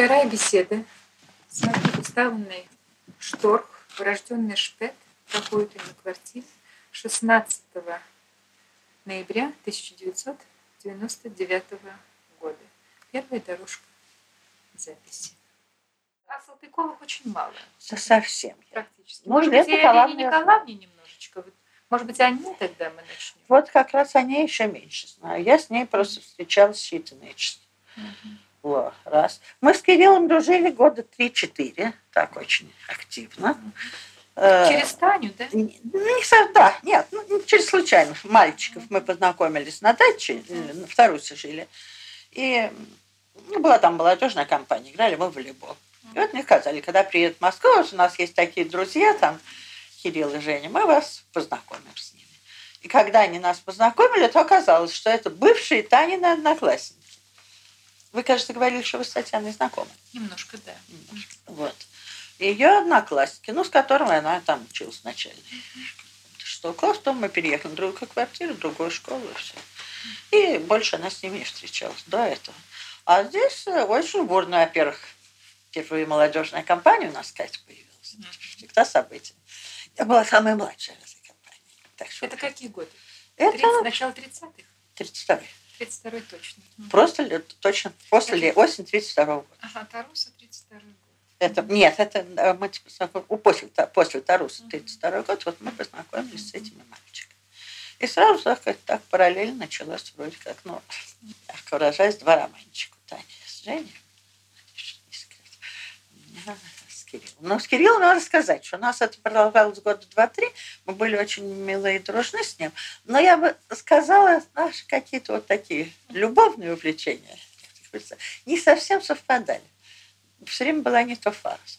Вторая беседа с Мартой Густавовной Шторх, урожденный Шпет, проходит на квартире 16 ноября 1999 года. Первая дорожка записи. А Салтыковых очень мало. Совсем. Практически. Может Лев быть, Елене Николаевне немножечко. Вот, Может быть, они тогда мы начнем. Вот как раз о ней еще меньше знаю. Я с ней просто встречалась считанные часы. Во, раз. Мы с Кириллом дружили года 3-4, так очень активно. Э, Через Таню, да? Не, да, нет, ну, через случайных мальчиков мы познакомились на даче, э, на Тарусе жили. И ну, была там молодежная компания, играли мы в волейбол. И вот мне сказали, когда приедет в Москву, вот у нас есть такие друзья, там, Кирилл и Женя, мы вас познакомим с ними. И когда они нас познакомили, то оказалось, что это бывшие Танины одноклассники. Вы, кажется, говорили, что вы с Татьяной знакомы. Немножко, да. Вот. Ее одноклассники, ну, с которыми она там училась начальной. Что класс, потом мы переехали в другую квартиру, в другую школу и все. И больше она с ними не встречалась до этого. А здесь э, очень бурная, во-первых, впервые молодежная компания у нас, Катя, появилась. Это всегда событие. Я была самая младшая в этой компании. Так что Это какие годы? это 30, начало 30-х? 32 32-й точно. Просто точно после ле- осень 32 года. Ага, Таруса 32 год. Это, нет, это э, мы типа знаком- у- после, после Таруса 32 год, вот мы познакомились с этими мальчиками. И сразу так, как- так параллельно началось вроде как, ну, мягко выражаясь, два романчика у Тани с Женей. У меня Кириллом. Но с Кириллом надо сказать, что у нас это продолжалось года два-три. Мы были очень милые и дружны с ним. Но я бы сказала, наши какие-то вот такие любовные увлечения не совсем совпадали все время была не то фаза.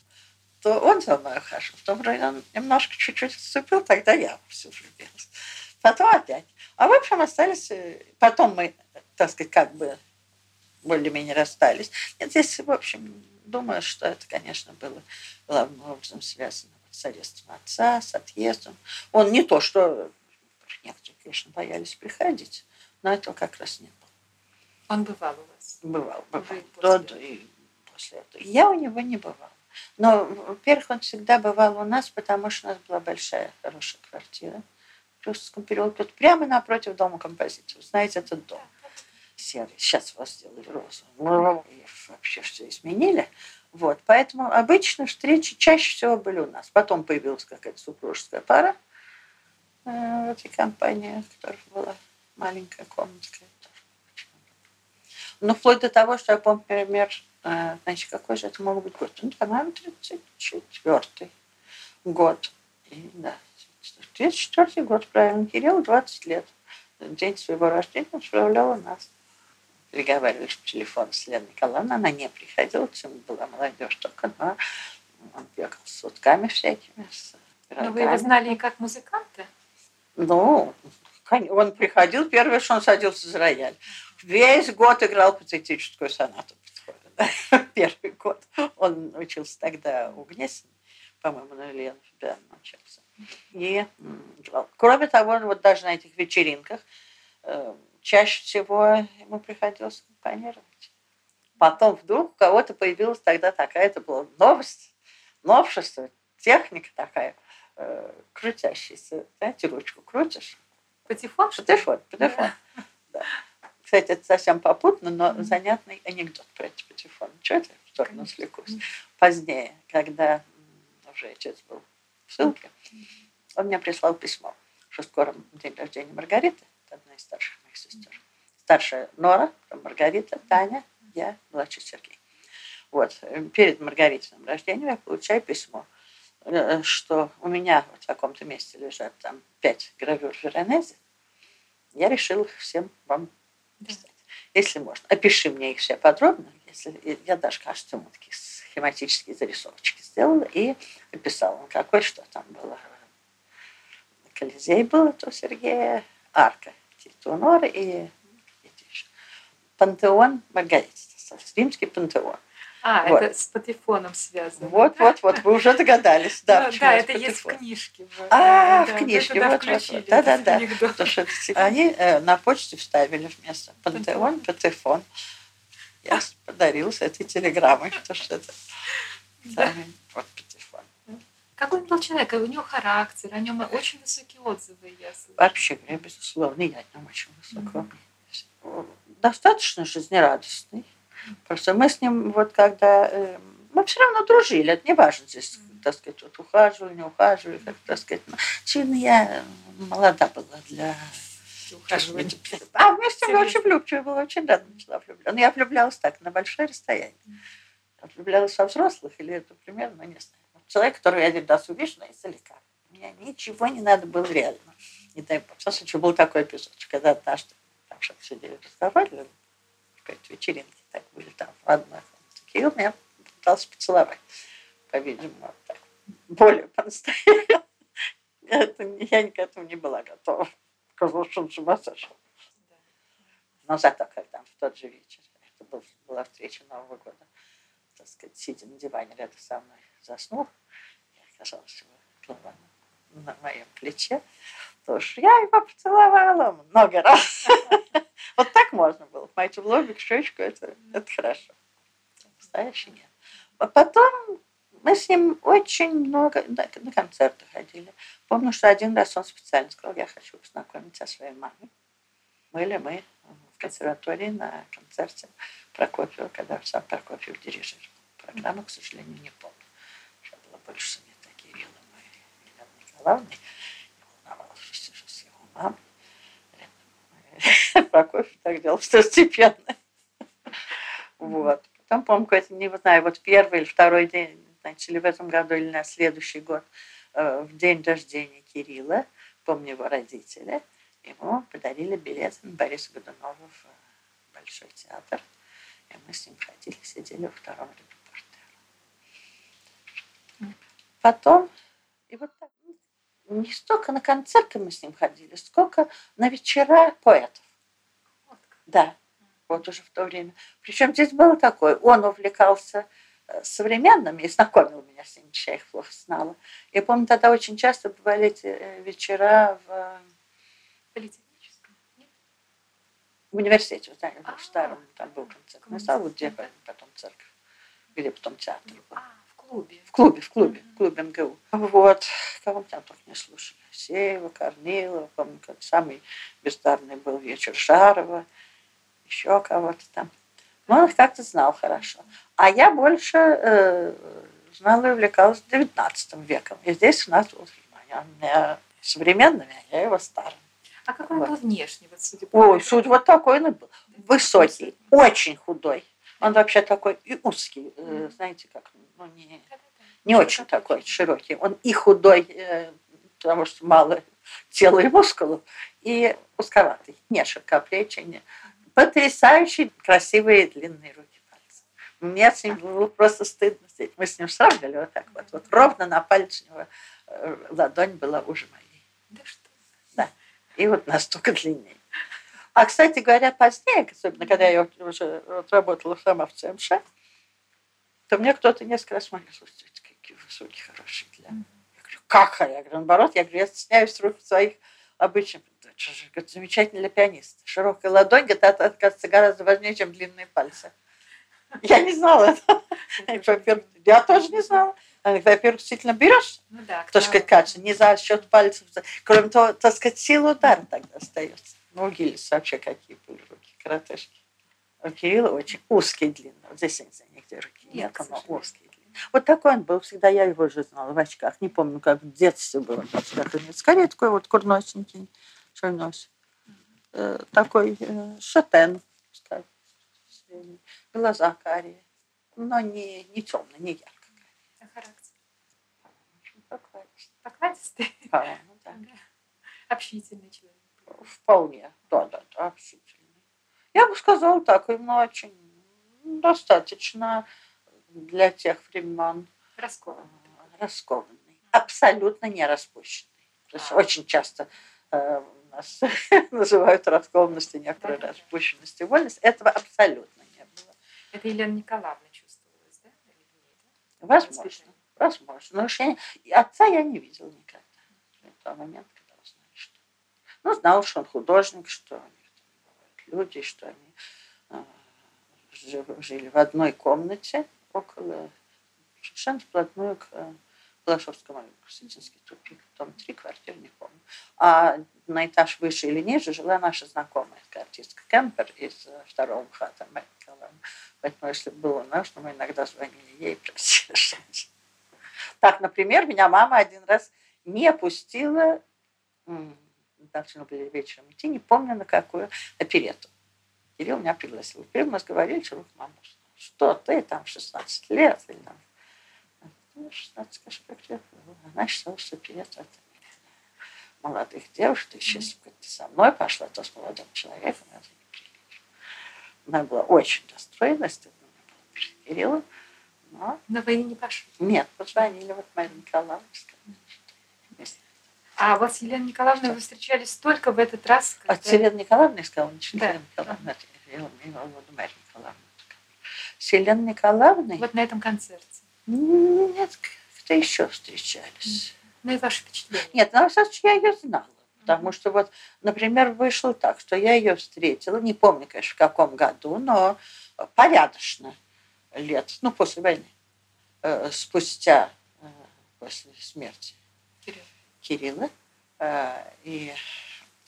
То он за мной ухаживал, то вроде он немножко чуть-чуть отступил, тогда я все влюбилась. Потом опять. А в общем остались... э, Потом мы, так сказать, как бы более-менее расстались. Нет, здесь, в общем, думаю, что это, конечно, было главным образом связано с арестом отца, с отъездом. Он не то, что некоторые, конечно, боялись приходить, но этого как раз не было. Он бывал у вас. Бывал, бывал. До- после. до- и после этого. Я у него не бывала. Но, во-первых, он всегда бывал у нас, потому что у нас была большая, хорошая квартира. В Русском переулке, вот прямо напротив дома композиторов. Знаете, этот дом серый. Сейчас вас сделали розовым. И вообще все изменили. Вот. Поэтому обычно встречи чаще всего были у нас. Потом появилась какая-то супружеская пара э, в этой компании, которой была маленькая комнатка. Ну, вплоть до того, что я помню, например, э, значит, какой же это мог быть год? Ну, по-моему, 34 год. И, да, 34 год, правильно. Кирилл 20 лет. День своего рождения он справлял у нас. Переговаривались по телефону с Леной Николаевной. Она не приходила, тем была молодежь только, но он бегал с сутками всякими, с Но Ну, вы его пирогами. знали и как музыканта? Ну, он приходил, первое, что он садился за рояль. Весь год играл патетическую сонату. Первый год. Он учился тогда у Гнесина, по-моему, на Ильяна Фабиана учился. И играл. Кроме того, вот даже на этих вечеринках э, чаще всего ему приходилось аккомпанировать. Потом вдруг у кого-то появилась тогда такая, это была новость, новшество, техника такая, э, крутящаяся. Знаете, ручку крутишь, Патефон? Патефон, патефон. Да. Кстати, это совсем попутно, но Мгм. занятный анекдот про эти патефоны. Чего это в сторону свлекусь? Позднее, когда уже отец был в ссылке, он мне прислал письмо, что скоро день рождения Маргариты, одна из старших моих сестер. Старшая Нора, Маргарита, Таня, я, младший Сергей. Вот, э, перед Маргаритиным рождением я получаю письмо, э, что у меня вот в таком-то месте лежат там пять гравюр Веронезе, я решил их всем вам писать. Если можно, опиши мне их все подробно. Если, я даже, кажется, ему такие схематические зарисовочки сделала и описала, какой что там было. Колизей был это у Сергея, арка Титунора и какие-то еще. пантеон Маргарита. Римский пантеон. А, Вот. это с патефоном связано. Вот, вот, вот, вы уже догадались. Да, Да, почему да, это есть в книжке. А, в книжке, вот, вот, включили вот. Да, да, да. Потому что это- они э, на почте вставили вместо пантеон, патефон. Я подарил с этой телеграммой, что ж это вот. Какой он был человек? У него характер, о нем очень высокие отзывы, я слышу. Вообще говоря, безусловно, я о нем очень высокого мнения. Достаточно жизнерадостный. Просто мы с ним, вот когда... э, мы все равно дружили, это не важно здесь, так сказать, вот ухаживали, не ухаживали, как так сказать. Но, очевидно, я молода была для Ухаживание. А вместе Серьезно? очень влюбчивая была, очень рано начала влюбляться. Но я влюблялась так, на большое расстояние. Я влюблялась во взрослых или это примерно, не знаю. Человек, который я один раз увижу, но издалека. Мне ничего не надо было реально. Не дай бог. В случае, был такой эпизод, что когда однажды там что-то сидели, разговаривали, в какой-то вечеринке, так были там в одной комнате. Кирилл меня пытался поцеловать. По-видимому, так. Более по-настоящему. Я к этому не была готова. Казалось, что он с ума сошел. Но зато, когда в тот же вечер, это был, была встреча Нового года, так сказать, сидя на диване рядом со мной, заснул, я оказалась его голова на, моем плече, то уж я его поцеловала много раз. Вот так можно было. Пойти в лобик, щечку, это, это хорошо. Настоящий нет. А потом мы с ним очень много на, на концерты ходили. Помню, что один раз он специально сказал, я хочу познакомиться со своей мамой. Были мы консерватории на концерте Прокофьева, когда сам Прокофьев дирижировал. Программу, к сожалению, не помню. Что было больше Санита Кирилловна и Елены Николаевны. Я волновалась, что сижу с его мамой. Прокофьев так делал второстепенно. Вот. Потом, помню, какой-то, не знаю, вот первый или второй день, значит, или в этом году, или на следующий год, э, в день рождения Кирилла, помню его родители, ему подарили билет Бориса Годунова в Большой театр. И мы с ним ходили, сидели во втором ряду портера. Потом, и вот так, ну, не столько на концерты мы с ним ходили, сколько на вечера поэтов. Да, вот уже в то время. Причем здесь было такое, он увлекался э, современными и знакомил меня с ними, я их плохо знала. Я помню, тогда очень часто бывали эти э, вечера в, Политехническом. Нет? в университете, знаете, А, в старом, там был концертный зал, вот где потом церковь, где потом театр был. А, в клубе. В клубе, в клубе, в клубе МГУ. Вот, кого мы там только не слушали. Сеева, Корнилова, помню, как самый бездарный был вечер Жарова, еще кого-то там. Но он их как-то знал хорошо. А я больше э, знала и увлекалась XIX веком. И здесь у нас вот, он меня современными, а я его старым. А какой он Вот. был внешне, вот судя по Ой, суть вот такой он был. Высокий, очень худой. Он вообще такой и узкий, э, знаете, как, ну, не, не очень такой широкий. Он и худой, э, потому что мало тела и мускулов, и узковатый, не широкоплечий. Не. Потрясающий, красивые длинные руки пальцы. Мне с ним было просто стыдно сидеть. Мы с ним сравнивали вот так вот. вот ровно на пальце у него э, ладонь была уже моей. Да что? И вот настолько длиннее. А, кстати говоря, позднее, особенно когда я уже вот работала сама в ЦМШ, то мне кто-то несколько раз сказал, слушайте, какие высокие, хорошие для... Я говорю, как? Я говорю, наоборот, я говорю, я стесняюсь рук своих обычных. Говорит, замечательно для пианиста. Широкая ладонь, говорит, это, оказывается, гораздо важнее, чем длинные пальцы. Я не знала этого. Я тоже не знала. Говорит, Во-первых, действительно берешь Ну да. кто сказать, кажется, не за счет пальцев. Кроме того, так сказать, сила удара тогда остается. Ну, у Гиллиса вообще какие были руки, коротышки. У Кирилла очень узкие, длинные. Вот здесь я не знаю, нигде руки Нет, нет, к но сожалению. узкие, длинные. Вот такой он был. Всегда я его уже знала в очках. Не помню, как в детстве было. в очках. Скорее такой вот курносенький, что нос. Э, такой э, шатен, скажем. Глаза карие. Но не, не темный, не ярко. А характер. Покладистый. Покладистый, По-моему, да. общительный человек. Вполне, да, да, да, общительный. Я бы сказала так, именно очень достаточно для тех времен Раскованный. э, раскованный. Абсолютно не распущенный. То есть А. очень часто э, нас называют раскованностью некоторую Да-да-да. распущенность и вольность. Этого абсолютно не было. Это Елена Николаевна чувствовалась, да? Да? Возможно. Возможно. Я, и отца я не видела никогда. В тот момент, когда узнали, что... Ну, знал, что он художник, что у них там бывают люди, что они э, жили в одной комнате около, совершенно вплотную к Балашовскому району, Сытинский тупик, дом три, квартиры, не помню. А на этаж выше или ниже жила наша знакомая артистка Кемпер из второго хата. Поэтому, если было нужно, мы иногда звонили ей и просили Так, например, меня мама один раз не пустила, должны были вечером идти, не помню на какую, оперету. Кирилл меня пригласил. Теперь мы разговаривали, что мама, что ты там 16 лет или там ну, 16, скажи, как было? Она считала, что оперету это молодых девушек, ты сейчас ты со мной пошла, то с молодым человеком, это неприлично. Она была очень расстроена, стыдно мне но... На войне не пошли? Нет, позвонили вот Мария Николаевна, а вот с Еленой Николаевной вы встречались только в этот раз? Когда... А с Еленой Николаевной сказала, не да. Елена Николаевна, я Мария Николаевна. С Еленой Николаевной? Вот на этом концерте. Нет, кто еще встречались. Ну и ваши впечатления? Нет, на самом деле я ее знала. Потому что вот, например, вышло так, что я ее встретила, не помню, конечно, в каком году, но порядочно лет, ну, после войны, э, спустя, э, после смерти Кирилл. Кирилла. Э, и,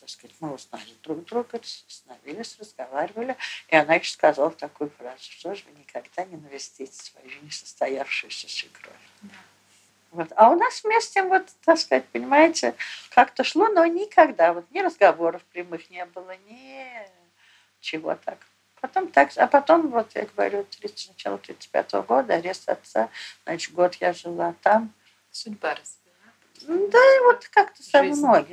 так сказать, мы узнали друг друга, остановились, разговаривали, и она еще сказала такую фразу, что же вы никогда не навестите свою несостоявшуюся свекровь. Да. Вот. А у нас вместе, вот, так сказать, понимаете, как-то шло, но никогда, вот ни разговоров прямых не было, ни чего так. Потом так, а потом, вот я говорю, 30, начало 35 -го года, арест отца, значит, год я жила там. Судьба разбила. Да, и вот как-то со мной.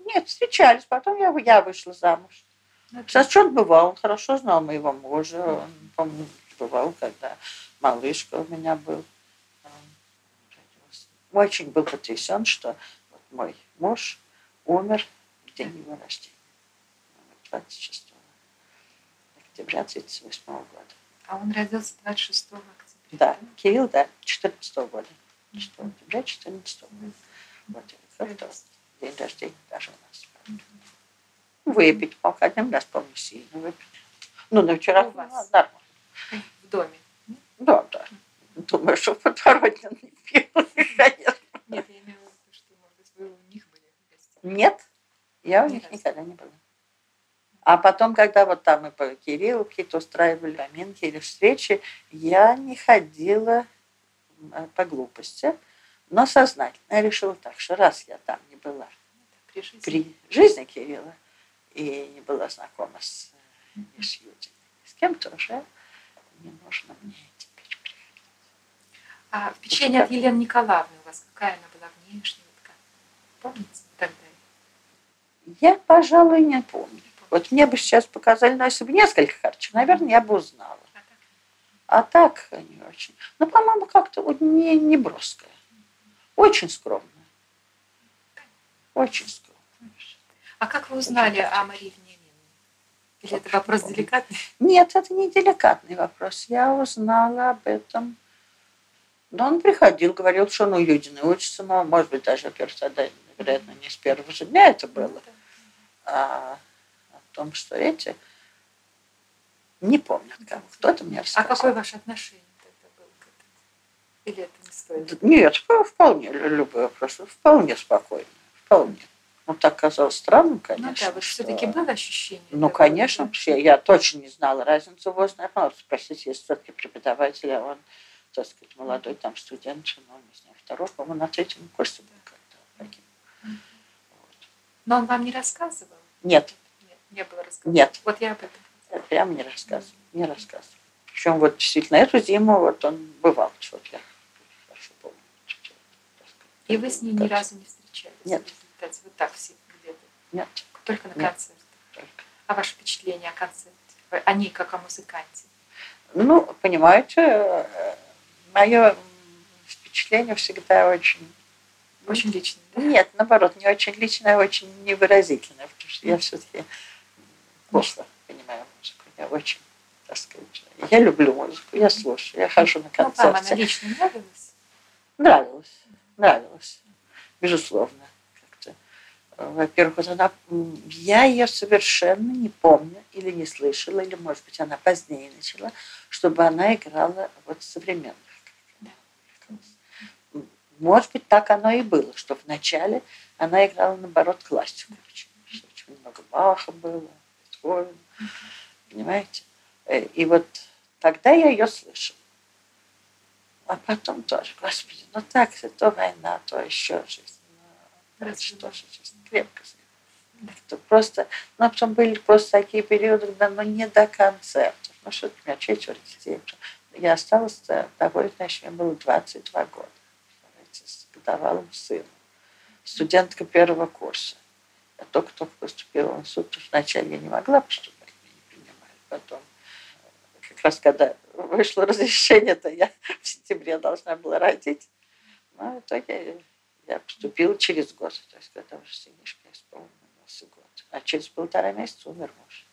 Нет, встречались, потом я, я вышла замуж. Это... Сейчас он бывал, он хорошо знал моего мужа, он, помню, бывал, когда малышка у меня был очень был потрясен, что мой муж умер в день его рождения, 26 октября 1938 года. А он родился 26 октября? Да, Кирилл, да, 14 года. 4 октября 14 года. Вот как-то день рождения даже у нас. Выпить мог один раз, помню, сильно выпить. Ну, на вчера у вас? нормально. В доме? Да, да. Думаю, что подворотня не пил, конечно. Нет, я имела в виду, что, может быть, вы у них были Нет, я у них никогда не была. А потом, когда вот там мы по Кириллу какие-то устраивали поминки или встречи, я не ходила э, по глупости, но сознательно я решила так, что раз я там не была при жизни, при жизни Кирилла и не была знакома с, э, ни с Юдиной, с кем-то уже не нужно мне а впечатление от Елены Николаевны у вас, какая она была внешне? Помните тогда? Я, пожалуй, не помню. Вот мне бы сейчас показали, но если бы несколько карточек, наверное, я бы узнала. А так не очень. Ну, по-моему, как-то вот не, не броская. Очень скромная. Очень скромная. А как вы узнали о Марии Вениаминовне? Или это вопрос деликатный? Нет, это не деликатный вопрос. Я узнала об этом но он приходил, говорил, что он у Юдины учится, но, может быть, даже, во-первых, тогда, вероятно, не с первого же дня это было. А о том, что эти не помнят, как кто-то мне рассказал. А какое ваше отношение тогда было к этому? Или это не стоит? Нет, вполне, любой вопрос, вполне спокойно, вполне. Ну, так казалось странным, конечно. Ну, да, вот что... все-таки было ощущение? Ну, конечно, да? я точно не знала разницу в возрасте. Спросите, если все-таки преподаватель, а он так сказать, молодой там студент, ну, не знаю, второй, по-моему, на третьем курсе был когда. Вот. Но он вам не рассказывал? Нет. Не было рассказывал. Нет. Вот я об этом. Я прям не рассказывал, не рассказывал. Причем вот действительно эту зиму вот он бывал, что я хорошо помню. И вы с ней ни разу не встречались? Нет. Вот так все где-то? Нет. Только на концерте? Только. А ваше впечатление о концерте? О ней как о музыканте? Ну, понимаете, мое впечатление всегда очень... Очень личное, да? Нет, наоборот, не очень личное, а очень невыразительное, потому что я все-таки плохо понимаю музыку. Я очень, так сказать, я люблю музыку, я слушаю, я хожу на концерты. Ну, вам она лично нравилась? Нравилась, нравилась, безусловно. Как-то. во-первых, вот она, я ее совершенно не помню или не слышала, или, может быть, она позднее начала, чтобы она играла вот современных. Может быть, так оно и было, что вначале она играла, наоборот, классику. Очень, очень много Баха было, Бетховена, понимаете? Э, И вот тогда я ее слышала. А потом тоже, господи, ну так, то война, то еще жизнь. Ну, Раз что же жизнь крепко. Это просто, ну, а потом были просто такие периоды, когда, ну, не до концертов. Ну, что у меня четверо детей. Я осталась э, довольно, значит, мне было 22 года. Знаете, с годовалым сыном. Студентка первого курса. Я только-только поступила в институт, вначале я не могла поступать, меня не принимали. Потом, э, как раз когда вышло разрешение, то я в сентябре должна была родить. Но в итоге я поступила через год. То есть, когда уже сынишка исполнился год. А через полтора месяца умер муж.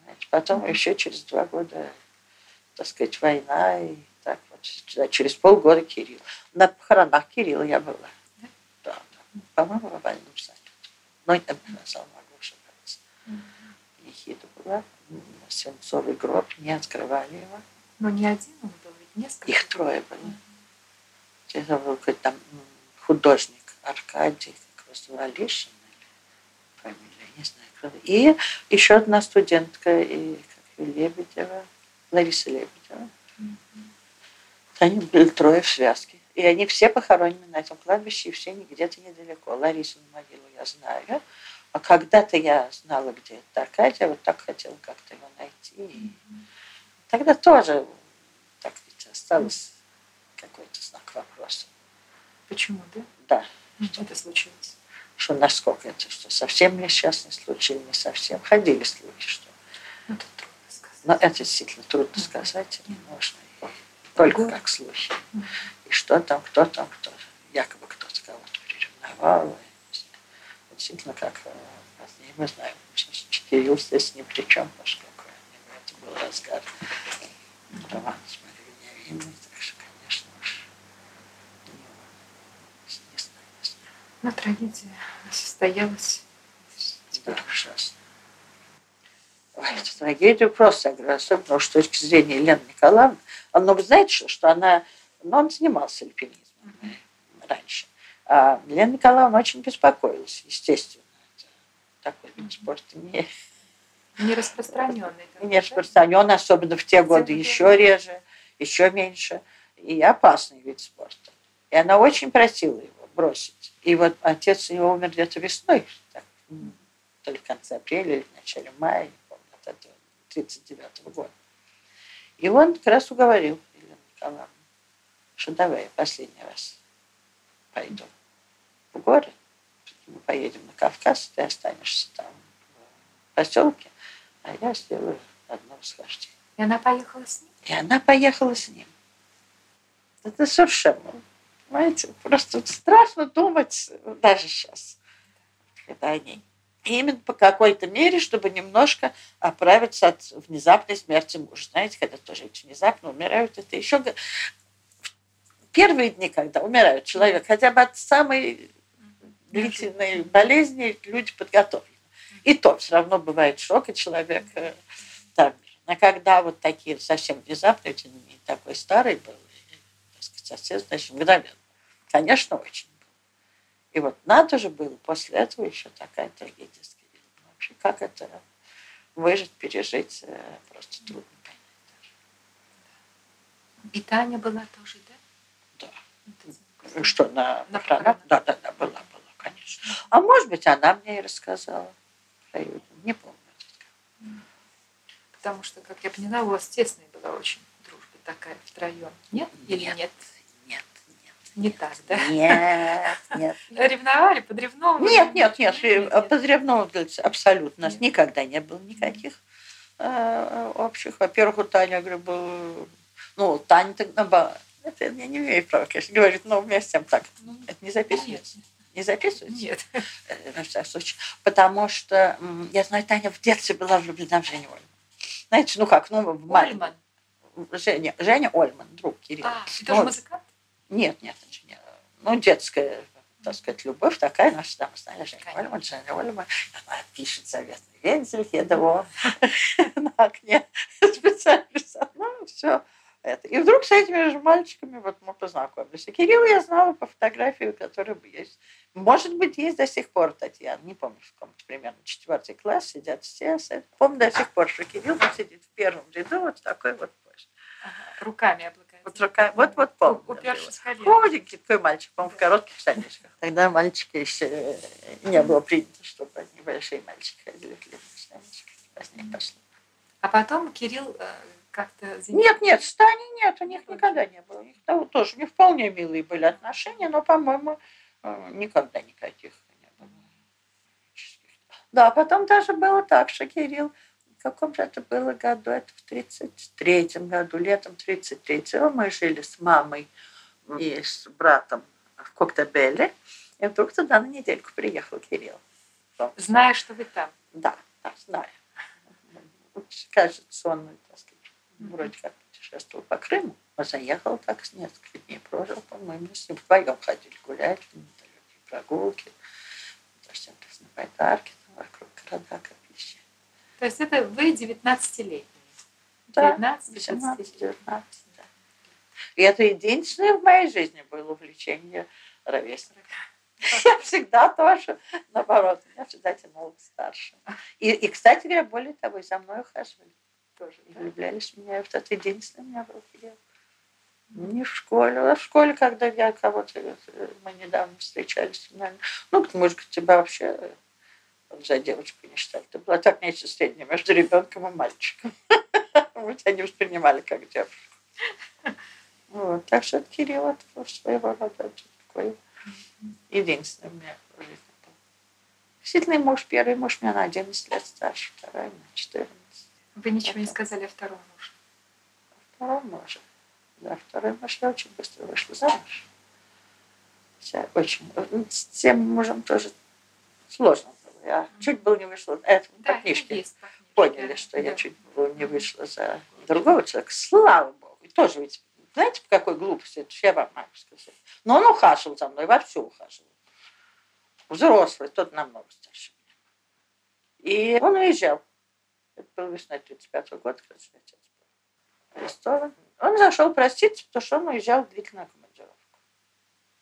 Понимаете? Потом еще через два года, так сказать, война. И так вот. Через полгода Кирилл. На похоронах Кирилла я была. Да, да. По-моему, в больном зале. Знала, могу ошибаться. Ехида была. Свинцовый гроб, не открывали его. Но не один он был, ведь несколько. Их трое было. Это был какой-то там художник Аркадий, как раз Валишин, или фамилия, не знаю. И еще одна студентка, и как ее, Лебедева, Лариса Лебедева. Они были трое в связке. И они все похоронены на этом кладбище, и все не где-то недалеко. Ларисину могилу я знаю. А когда-то я знала, где это Аркадия, вот так хотела как-то его найти. И тогда тоже, так ведь, осталось какой-то знак вопроса. Почему, да? Да, Что это случилось? что насколько это, что совсем несчастный случай или не совсем. Ходили слухи, что... Ну, тут трудно сказать. Но это действительно трудно сказать, и можно только как слухи. И что там, кто там, кто якобы кто-то кого-то приревновал. Действительно, как э, мы знаем, что Кирилл здесь ни при чем, поскольку это был разгар романа с Марией Вениаминовной, так что, конечно, уж не знаю, не знаю. Но трагедия состоялась. Да, ужасно. Ой, эту трагедию просто, говорю, особенно уж с точки зрения Елены Николаевны. А, Ну, вы знаете, что, что она, ну, он занимался альпинизмом э, раньше. А Елена Николаевна очень беспокоилась, естественно. Такой вид спорта не, Не распространенный. не распространен, особенно в те годы еще реже, еще меньше. И опасный вид спорта. И она очень просила его бросить. И вот отец его умер где-то весной, так, то ли в конце апреля или в начале мая, не помню, от этого 39 года. И он как раз уговорил Елену Николаевну, что давай последний раз пойду в горы, мы поедем на Кавказ, ты останешься там в поселке, а я сделаю одно восхождение. И она поехала с ним? И она поехала с ним. Это совершенно, понимаете, просто страшно думать даже сейчас, когда о ней. И именно по какой-то мере, чтобы немножко оправиться от внезапной смерти мужа. Знаете, когда тоже эти внезапно умирают, это еще первые дни, когда умирает человек, хотя бы от самой длительной болезни люди подготовлены. И то все равно бывает шок, и человек там. А когда вот такие совсем внезапные, такой старый был, и, так сказать, совсем, значит, мгновенно. Конечно, очень был. И вот надо же было после этого еще такая трагедия. Вообще, как это выжить, пережить, э, просто трудно понять. И Таня была тоже, Что, на, На похоронах? Да, да, да, была, была, конечно. А может быть, она мне и рассказала. Не помню. Потому что, как я поняла, у вас тесная была очень дружба такая втроем. Нет? Или Нет. нет? Нет, нет. Не так, да? Нет, нет. Ревновали, подревновали? Нет, нет, нет, нет. подревного абсолютно. У нас никогда не было никаких э, общих. Во-первых, у Тани, я говорю, был... Ну, Таня тогда Это я не имею права, конечно, говорить, но вместе с тем так. Ну, Это не записывается. Не записывается? Нет. э, на всякий случай. Потому что, я знаю, Таня в детстве была влюблена в Женю Ольман. Знаете, ну как, ну, в Ольман. маленьком- Женя, Женя Ольман, друг Кирилла. А, ты тоже Ну, музыкант? Нет, нет, инженер. Ну, детская так сказать, любовь такая наша, там, знаешь. Ольма, Джанни Ольма, она пишет заветный вензель, еду на окне специально. Ну, все. Это. И вдруг с этими же мальчиками вот мы познакомились. И Кирилл я знала по фотографии, которая есть. Может быть, есть до сих пор Татьяна, не помню, в каком-то примерно четвертый класс, сидят все. Помню до сих пор, что Кирилл сидит в первом ряду, вот такой вот позе. Ага, Руками. Вот рука, вот, вот помню. Упершись в. Худенький такой мальчик, по-моему, в коротких штанишках. Тогда мальчики еще э, не было принято, чтобы они большие мальчики ходили в длинных штанишках. Позднее пошло. А потом Кирилл э, как-то... Нет, нет, Стани нет, у них никогда не было. У них того тоже, у них вполне милые были отношения, но, по-моему, э, никогда никаких не было. Да, потом даже было так, что Кирилл, в каком же это было году, это в 33-м году, летом 33-го мы жили с мамой и с братом в Коктебеле, и вдруг туда на недельку приехал Кирилл. Зная, что вы там. Да, да, знаю. Кажется, он, так сказать, вроде как путешествовал по Крыму. Он заехал так с несколько дней, прожил, по-моему, с ним вдвоем ходили гулять, недалекие прогулки, на байдарке, там вокруг города Капищи. То есть это вы 19-летний. Да, 19 18, 19, да. И это единственное в моей жизни было увлечение ровесников. Я всегда тоже, наоборот, меня всегда тянуло к старшим. И, и, кстати говоря, более того, и за мной ухаживали тоже. И влюблялись в меня. Вот это единственное у меня был Кирилл. Не в школе. А в школе, когда я кого-то... э, Мы недавно встречались. наверное, Ну, может, тебя вообще э, за девочку не считали. Ты была так нечто среднее между ребенком и мальчиком. Мы тебя не воспринимали как девушку. Вот. Так что Кирилл это своего рода такой единственный у меня в жизни был. Действительно, муж, первый муж меня на 11 лет старше, второй на 14. Вы ничего не сказали о втором муже. Второй муж. Да, второй муж я очень быстро вышла замуж. Хотя очень. ну, С тем мужем тоже сложно было. Я чуть было не вышла. Это по Да, книжке есть по книжке, поняли, да. что я Да. чуть было не вышла за другого человека. Слава Богу. И тоже ведь, знаете, по какой глупости, это я вам могу сказать. Но он ухаживал за мной, вовсю ухаживал. Взрослый, тот намного старше. И он уезжал. Это был весной 35 года, когда отец был арестован. Он зашел проститься, потому что он уезжал в длительную командировку.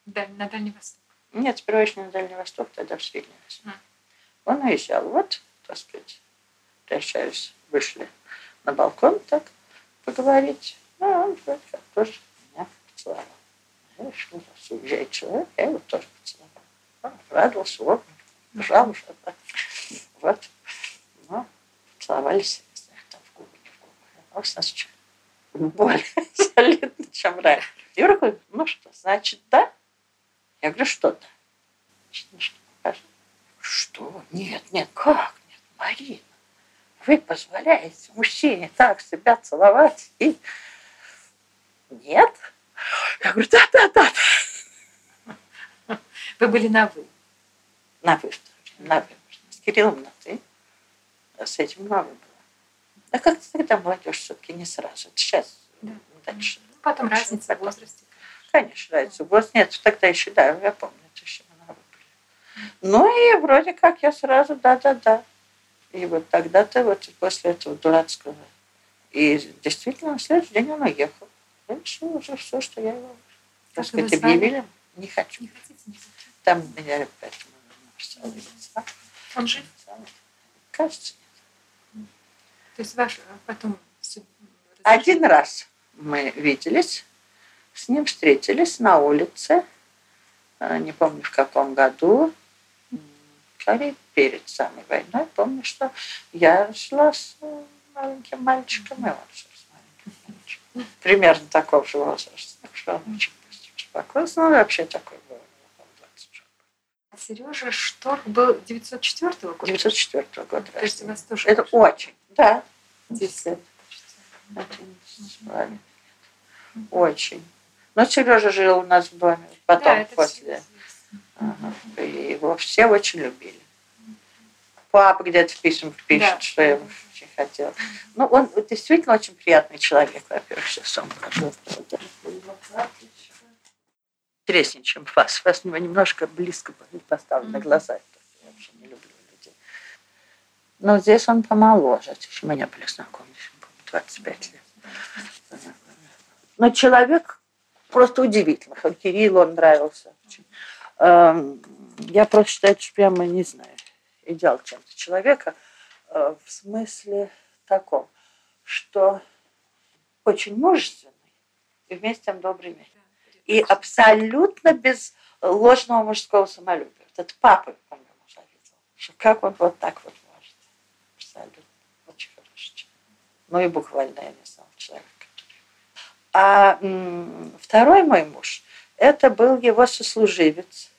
Да, на Дальний Восток. Нет, сперва еще на Дальний Восток, тогда в Среднюю Азию. Мгм. Он уезжал. Вот, так сказать, прощались, вышли на балкон так поговорить. Ну, он вроде как тоже меня поцеловал. Знаешь, ну, раз уезжает человек, я его тоже поцеловал. Он радовался, обнял, бежал уже. да. Вот. Ну, поцеловались, не знаю, там в губы, не в губы. А у нас что? Более солидно, чем раньше. Юра говорит, ну что, значит, да? Я говорю, что да? Значит, ну что, покажи. Что? Нет, нет, как? Нет, Марина, вы позволяете мужчине так себя целовать и... Нет? Я говорю, да, да, да. Вы были на «вы». На вы, на вы. С Кириллом на ты. С этим на вы было. А как тогда молодежь все-таки не сразу? Это сейчас Да. дальше. Потом Хорошо, разница в потом. возрасте. Конечно, разница. Вот нет, тогда еще, да, я помню, это еще вы были. Ну и вроде как я сразу да-да-да. И вот тогда-то вот после этого дурацкого. И действительно, на следующий день он уехал. Я решила уже все, что я его, так сказать, объявили. Не хочу. Не хотите, не хотите? Там меня лица. Он жив? Кажется. То есть ваш э, потом... Один раз мы виделись, с ним встретились на улице, э, не помню в каком году, скорее перед самой войной. Помню, что я шла с маленьким мальчиком, и он шел с маленьким мальчиком. Примерно такого же возраста. Так что он очень быстро успокоился. Ну, вообще такой был. Ему 20 уже. А Сережа Шторх был 904 года? 904 года. То есть у вас тоже Это очень, да. 10 лет. почти. 11 с половиной лет. Очень. Но Сережа жил у нас в доме потом, Да, после. Ага. И его все очень любили. Папа где-то в письмах пишет, Да. что я очень хотела. Ну, он действительно очень приятный человек, во-первых, сейчас он покажу. Интереснее, чем вас. У вас немножко близко поставлены глаза. Я вообще не люблю людей. Но здесь он помоложе. Мы не были знакомы, 25 лет. Но человек просто удивительный. Он Кирилл, он нравился очень. Эм, я просто считаю, что прямо не знаю, идеал чем-то человека э, в смысле таком, что очень мужественный и вместе с тем добрый мир. И абсолютно без ложного мужского самолюбия. Это папа, он ему завидовал. Что как он вот так вот может. Абсолютно. Очень хороший человек. Ну и буквально я не знал человека. А второй мой муж, это был его сослуживец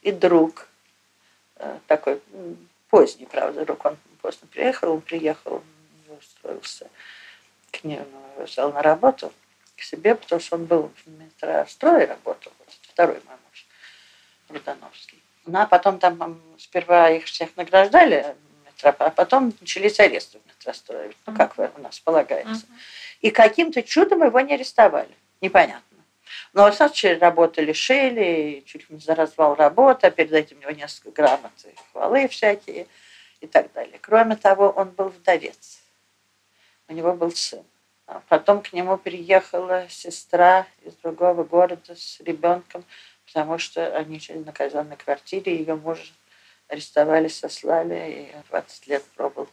и друг. Э, такой поздний, правда, друг. Он поздно приехал, он приехал, устроился к нему, взял на работу к себе, потому что он был в метрострое работал, вот, второй мой муж, Рудановский. Ну, а потом там сперва их всех награждали, а потом начались аресты в метрострое. Ну, как у нас полагается. И каким-то чудом его не арестовали. Непонятно. Но вот сначала работы лишили, чуть ли не за развал работы, а перед этим у него несколько грамот и хвалы всякие и так далее. Кроме того, он был вдовец. У него был сын. А потом к нему приехала сестра из другого города с ребенком, потому что они жили на казенной квартире, ее мужа арестовали, сослали, и 20 лет пробыл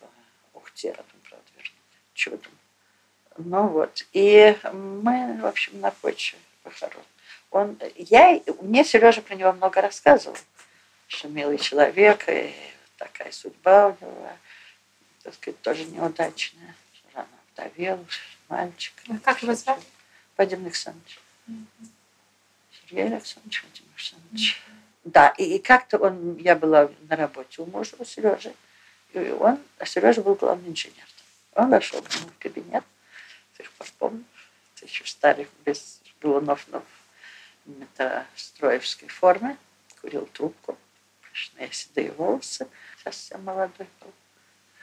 в Ухте, потом, правда, вернули. Чудом. Ну вот. И мы, в общем, на почве похорон. Он, я, мне Сережа про него много рассказывал, что милый человек, и такая судьба у него, так сказать, тоже неудачная овдовел, мальчик. А как его звали? Вадим Александрович. Mm-hmm. Сергей Александрович, Вадим Александрович. Mm-hmm. Да, и, и как-то он, я была на работе у мужа, у Сережи, и он, а Сережа был главный инженер. Он вошел в кабинет, до сих пор помню, это еще старый, без галунов, но в метростроевской форме, курил трубку, пышные седые волосы, совсем молодой был.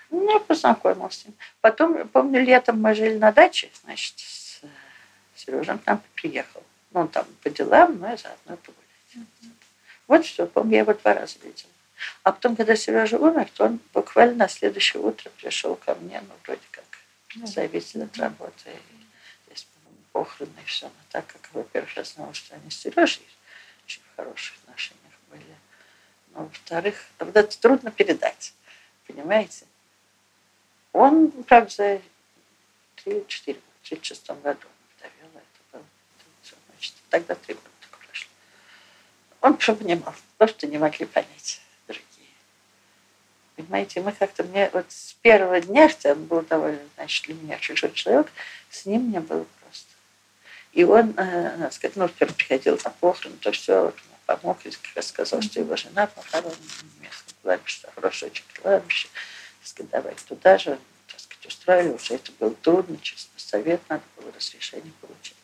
Ну, я познакомился ним. Потом, помню, летом мы жили на даче, значит, с Сережем к нам приехал. Ну, он там по делам, но и заодно погулять. Mm-hmm. Вот все, помню, я его два раза видела. А потом, когда Сережа умер, то он буквально на следующее утро пришел ко мне, ну, вроде как зависел от работы. И здесь, похороны и все. Но так как, во-первых, я знала, что они с Сережей очень в хороших отношениях были. Но, во-вторых, вот это трудно передать. Понимаете? Он, 3-4 в 36 году вдовел. Это было, значит, тогда три года прошло. Он все понимал, то, что не могли понять другие. Понимаете, мы как-то мне вот с первого дня, хотя он был довольно, значит, для меня чужой человек, с ним мне было просто. И он, э, сказать, ну, первый приходил на похороны, то все, вот, помог, и сказал, что его жена похоронена в местном кладбище, хорошее очень кладбище сказать, давайте туда же, так сказать, устраивали, уже это было трудно, честно, совет надо было разрешение получить.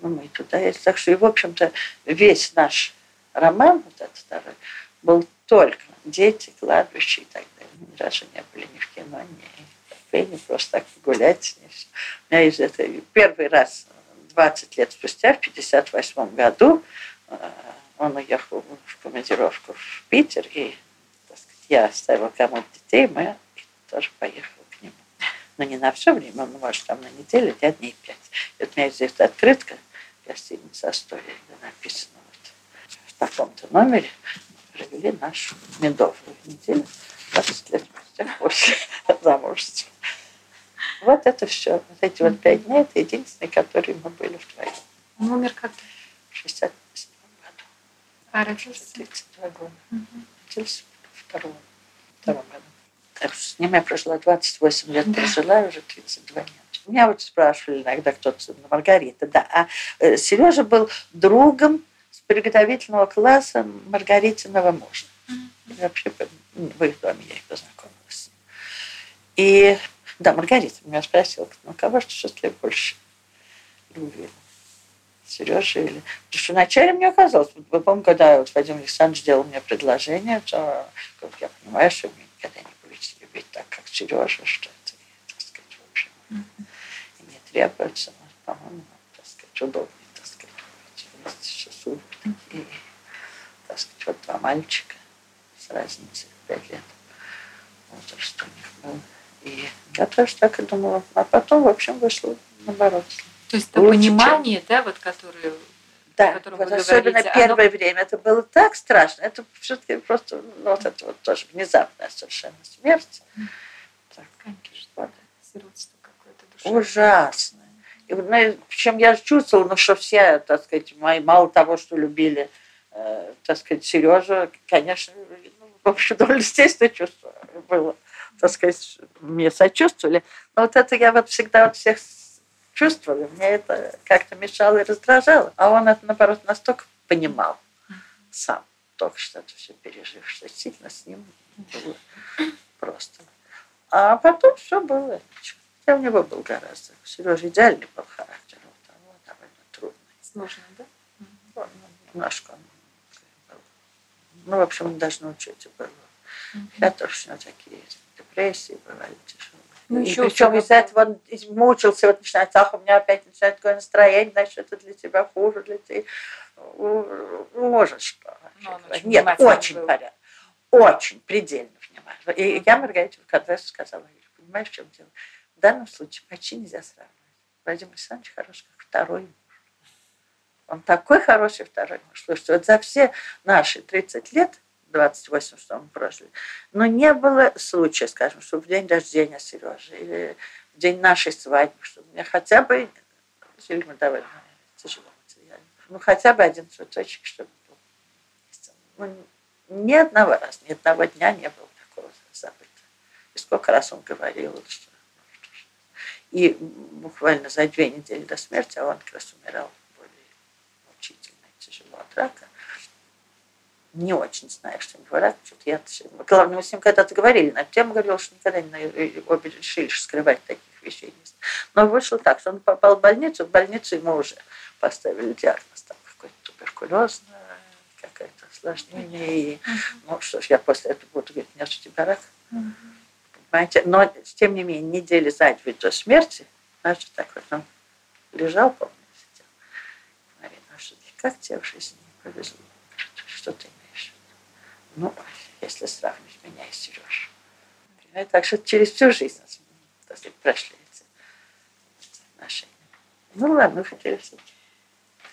Ну, мы и туда ездили. Так что, и, в общем-то, весь наш роман, вот этот второй, был только дети, кладбище и так далее. Мы разу не были ни в кино, ни в ни просто так погулять. Ни все. У меня из этого первый раз 20 лет спустя, в 58 году, э, он уехал в командировку в Питер, и я оставила кому-то детей, мы тоже поехали к нему. Но не на все время, ну, может, там на неделю, а дней пять. И вот у меня здесь открытка, гостиница Астория, где написано вот в таком-то номере провели нашу медовую неделю 20 лет после замужества. Вот это все. Вот эти вот пять дней, это единственные, которые мы были вдвоем. Он умер когда? В 67 году. А родился? 32 года. Угу. Родился втором, втором году. Так что с ним я прожила 28 лет, да. прожила уже 32 нет. Меня вот спрашивали иногда кто-то, Маргарита, да. А э, Сережа был другом с приготовительного класса Маргаритиного мужа. Mm-hmm. Вообще в их доме я их познакомилась. И да, Маргарита меня спросила, ну кого же ты счастлив больше любви? Сережа или... Потому что вначале мне казалось, вы помните, когда вот Вадим Александрович сделал мне предложение, то как я понимаю, что мне никогда не будете любить так, как Сережа, что это, так сказать, в общем, и не требуется, но, по-моему, так сказать, удобнее, так сказать, И, так сказать, вот два мальчика с разницей в пять лет возраст у них был. И я тоже так и думала. А потом, в общем, вышло наоборот. То есть это понимание, да, вот которое Да, вот особенно говорите, оно- первое время это было так страшно. Это все-таки просто, ну, вот это вот тоже внезапная совершенно смерть. Так, Конечно. вот. сиротство какое-то душевное. Ужасно. И, ну, причем я чувствовала, ну, что все, так сказать, мои, мало того, что любили, э, так сказать, Сережу, конечно, ну, в общем, довольно естественное чувство было, так сказать, мне сочувствовали. Но вот это я вот всегда вот всех чувствовала, мне это как-то мешало и раздражало. А он это, наоборот, настолько понимал сам, только что это все пережив, что сильно с ним было просто. А потом все было. Хотя у него был гораздо. У Сережи идеальный был характер. Вот, а вот довольно трудный. Сложно, да? Он, ну, немножко он был. Ну, в общем, он даже научиться было. Я тоже у него такие депрессии бывали тяжелые. Ну, еще причем всё из-за этого мучился, вот начинает, ах, у меня опять начинает такое настроение, значит, это для тебя хуже, для тебя. Может, что. очень Нет, очень был. порядок. Очень, предельно внимательно. И я Маргарите конце сказала, понимаешь, в чем дело? В данном случае почти нельзя сравнивать. Владимир Александрович хорош, как второй муж. Он такой хороший второй муж. Слушайте, вот за все наши 30 лет, 28, что мы прожили, но не было случая, скажем, что в день рождения Сережи или в день нашей свадьбы, чтобы мне хотя бы, жили мы довольно тяжело материально, ну хотя бы один цветочек, чтобы был. Ну, ни одного раза, ни одного дня не было такого забыто. И сколько раз он говорил, что и буквально за две недели до смерти, а он как раз умирал более мучительно и тяжело от рака. Не очень знаю, что него рак. Что-то я... Главное, мы с ним когда-то говорили на эту тему, говорил, что никогда не обе решили что скрывать таких вещей. Но вышло так, что он попал в больницу, в больницу ему уже поставили диагноз, там какой-то туберкулезное, какое-то осложнение. И, ну что ж, я после этого буду говорить, нет, у тебя рак. Понимаете? Но, тем не менее, недели за две до смерти, значит, так вот он лежал, помню, сидел. Марина, а что, как тебе в жизни повезло? Что ты? Ну, если сравнить меня и Сережу. Так что через всю жизнь так сказать, прошли эти отношения. Ну ладно, хотели все.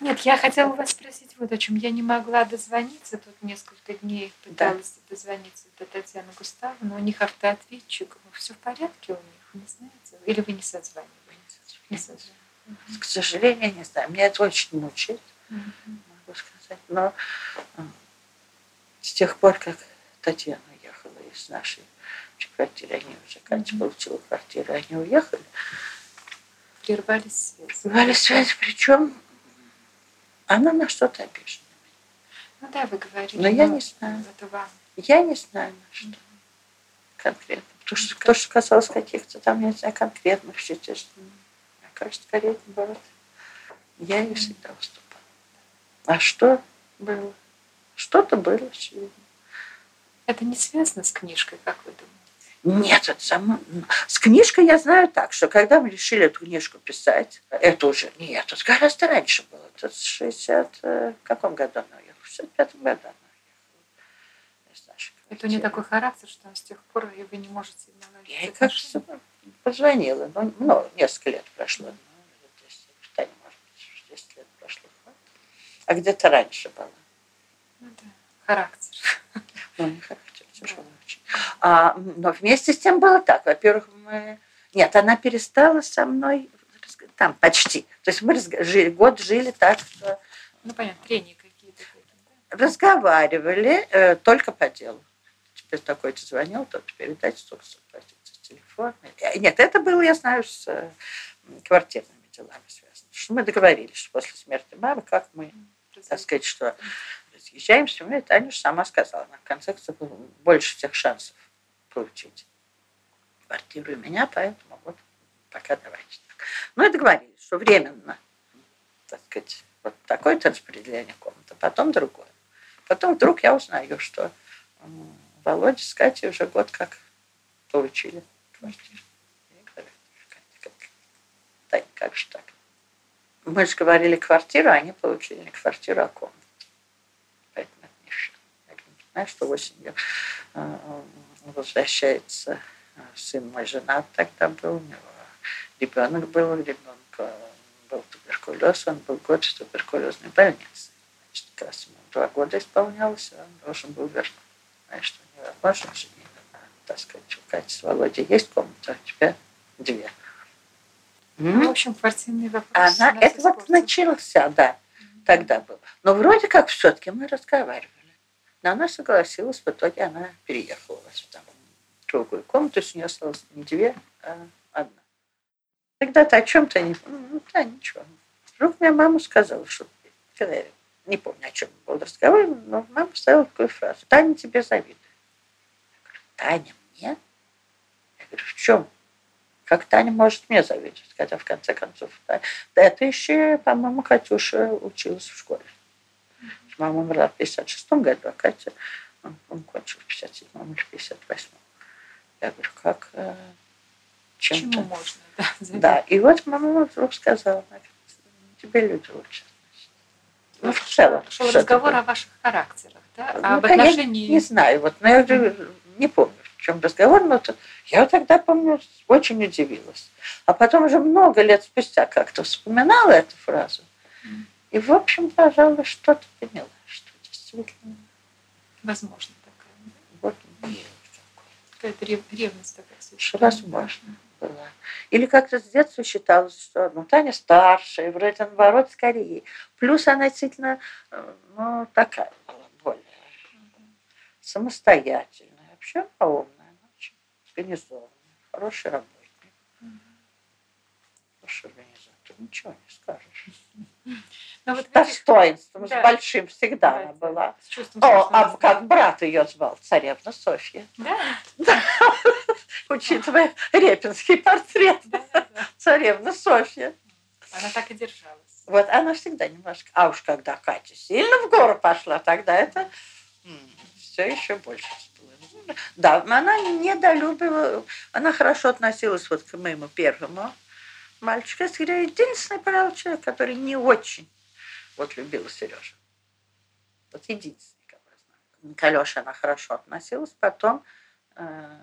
Нет, я хотела вас спросить вот о чем. Я не могла дозвониться, тут несколько дней пыталась дозвониться до Татьяны Густавовны, но у них автоответчик. Все в порядке у них, не знаете? Или вы не созваниваетесь? Не созваниваетесь. К сожалению, не знаю, меня это очень мучает. Могу сказать. Но э, с тех пор, как Татьяна уехала из нашей квартиры, они уже, Катя получила квартиру, они уехали. Прервались связи. Бывали связи, причем она на что-то обижена. Ну да, вы говорили. Но я не знаю. Вам. Я не знаю, на что конкретно. То, что, то, что касалось каких-то там, я не знаю, конкретных чувств, мне кажется, скорее наоборот. Я ей всегда уступала. А что было? Что-то было, очевидно. Это не связано с книжкой, как вы думаете? Нет, это само... С книжкой я знаю так, что когда мы решили эту книжку писать, это уже нет, это гораздо раньше было. Это в 60... э, В каком году она уехала? В 65 году она уехала. из нашей Это у нее такой характер, что с тех пор и вы не можете наладить Я ей как позвонила, ну, ну, несколько лет прошло. Ну, лет 10, да, не может быть, 10 лет прошло. А где-то раньше было. Ну да, характер. Ну, не характер, тяжело очень. А, но вместе с тем было так. Во-первых, мы... Нет, она перестала со мной там почти. То есть мы жили, год жили так, что Ну понятно, трения какие-то. разговаривали э, только по делу. Теперь такой-то звонил, тот передать, столько за телефон. Э, Нет, это было, я знаю, с э, квартирными делами связано. Что мы договорились, что после смерти мамы, как мы так сказать, что разъезжаемся, мы, Таня же сама сказала, на конце концов, больше всех шансов получить квартиру у меня, поэтому вот пока давайте так. Ну и договорились, что временно, так сказать, вот такое-то распределение комнаты, потом другое. Потом вдруг я узнаю, что Володя с Катей уже год как получили квартиру. Я говорю, «Катя, как, Тань, как же так? Мы же говорили квартиру, а они получили не квартиру, а комнату. Знаешь, что осенью э, возвращается э, сын мой женат тогда был, у него ребенок был, ребенка был туберкулез, он был год в туберкулезной больнице. Значит, как раз ему два года исполнялось, он должен был вернуть. Знаешь, что невозможно же не так сказать, у Кати с Володей есть комната, у тебя две. Ну, в общем, квартирный вопрос. Она, это вот начался, да, тогда был. Но вроде как все-таки мы разговаривали. Но она согласилась, в итоге она переехала в там, другую комнату, то есть у нее осталось не две, а одна. Тогда-то о чем-то не... Ну, да, ничего. Вдруг мне мама сказала, что... Я не помню, о чем был разговор, но мама сказала такую фразу. Таня тебе завидует. Я говорю, Таня мне? Я говорю, в чем? Как Таня может мне завидовать, хотя в конце концов... Да, да это еще, по-моему, Катюша училась в школе. Мама умерла в 56 году, а Катя, он, он кончил в 57 или в 58 Я говорю, как... Э, чем Чему можно, да, Да, и вот мама вдруг сказала, тебе люди лучше. Ну, в целом. Шел разговор о ваших характерах, да? Ну, об отношении... не знаю, вот, но я не помню, в чем разговор, но то, я тогда, помню, очень удивилась. А потом уже много лет спустя как-то вспоминала эту фразу. И, в общем, пожалуй, что-то поняла, что действительно... Возможно, такая. Вот Какая-то ревность такая совершенно. Возможно была. Или как-то с детства считалось, что ну, Таня старшая, вроде наоборот скорее. Плюс она действительно э, ну, такая была более самостоятельная. Вообще умная, очень организованная, хороший работник. Хороший организатор, ничего не скажешь. Но ну, вот с достоинством, да. с большим всегда да, она была. О, а как брат ее звал, царевна Софья. Да? Да. Учитывая репинский портрет. Да, да. Царевна Софья. Она так и держалась. Вот она всегда немножко. А уж когда Катя сильно в гору пошла, тогда это все еще больше всплыло. Да, она недолюбила, она хорошо относилась вот к моему первому мальчику. Это единственный, пожалуй, человек, который не очень вот любила Сережа. Вот единственный, кого я знаю. К Алёше она хорошо относилась, потом э,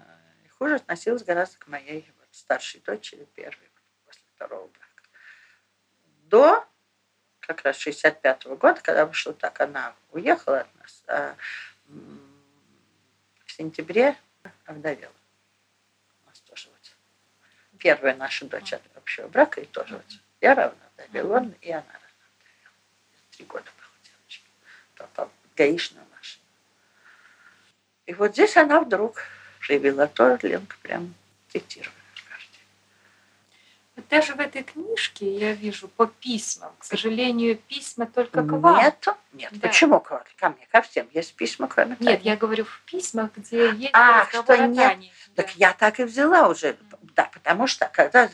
хуже относилась гораздо к моей вот, старшей дочери, первой, после второго брака. До как раз 65 -го года, когда вышло так, она уехала от нас, а в сентябре овдовела. У нас тоже вот первая наша дочь от общего брака, и тоже вот я равна овдовела, он и она три года было девочке. Попал гаишную машину. И вот здесь она вдруг проявила то, Ленка прям цитировала. Даже в этой книжке я вижу по письмам, к сожалению, письма только к вам. Нет, нет. Да. Почему ко, ко мне? Ко всем есть письма, кроме Тани. Нет, я говорю в письмах, где есть а, разговор что о нет. Тане. Так да. я так и взяла уже. Да, потому что когда...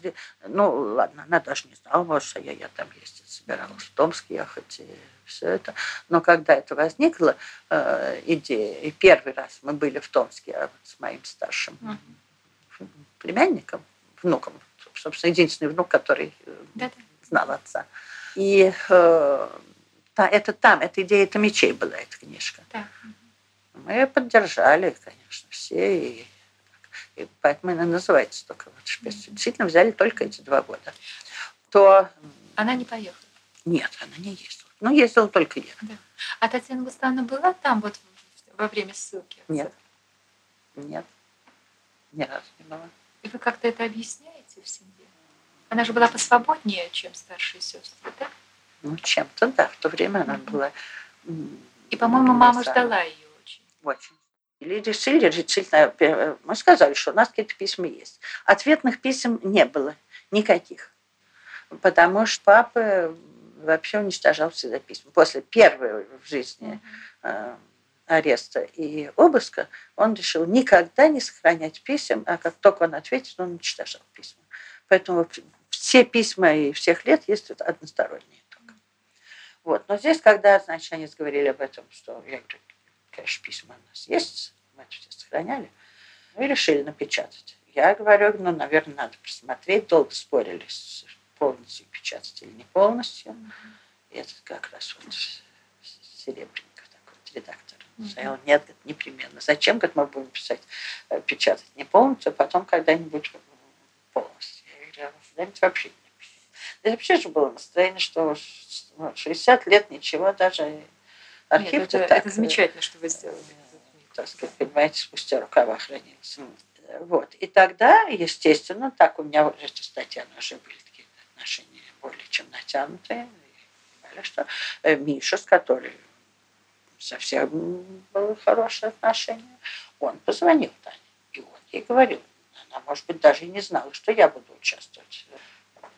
Ну, ладно, она даже не знала, может, что я, я там ездила, собиралась в Томск ехать и все это. Но когда это возникла э, идея, и первый раз мы были в Томске а с моим старшим mm-hmm. племянником, внуком, собственно, единственный внук, который да -да. знал отца. И э, та, это там, эта идея, это мечей была, эта книжка. Да. Мы поддержали, конечно, все. И, и поэтому она называется только вот шпец. Mm-hmm. Действительно, взяли только эти два года. То... Она не поехала? Нет, она не ездила. Ну, ездила только я. Да. А Татьяна Густавовна была там вот во время ссылки? Нет. Нет. Ни разу не была. И вы как-то это объясняете в семье? Она же была посвободнее, чем старшие сестры, да? Ну, чем-то, да. В то время она была... И, по-моему, мама ждала ее очень. Очень. Или решили, решительно, э, мы сказали, что у нас какие-то письма есть. Ответных писем не было никаких. Потому что папа вообще уничтожал всегда письма. После первой в жизни э, ареста и обыска он решил никогда не сохранять писем, а как только он ответит, он уничтожал письма. Поэтому все письма и всех лет есть односторонние только. Вот. Но здесь, когда, значит, они говорили об этом, что я говорю, конечно, письма у нас есть, мы это все сохраняли, мы решили напечатать. Я говорю, ну, наверное, надо просмотреть. Долго спорили, полностью печатать или не полностью. И это как раз вот серебряников такой редактора. Mm-hmm. Сказал, нет, непременно. Зачем, говорит, мы будем писать, э, печатать не полностью, а потом когда-нибудь полностью. Я говорю, да вообще не напишу. Да вообще же было настроение, что 60 лет ничего, даже архив Нет, это, так, это замечательно, что вы сделали. Так сказать, понимаете, спустя рукава хранился. Вот. И тогда, естественно, так у меня уже с Татьяной уже были такие отношения более чем натянутые. И что э, Миша, с которой совсем было хорошее отношение, он позвонил Тане. И он ей говорил, она, может быть, даже и не знала, что я буду участвовать.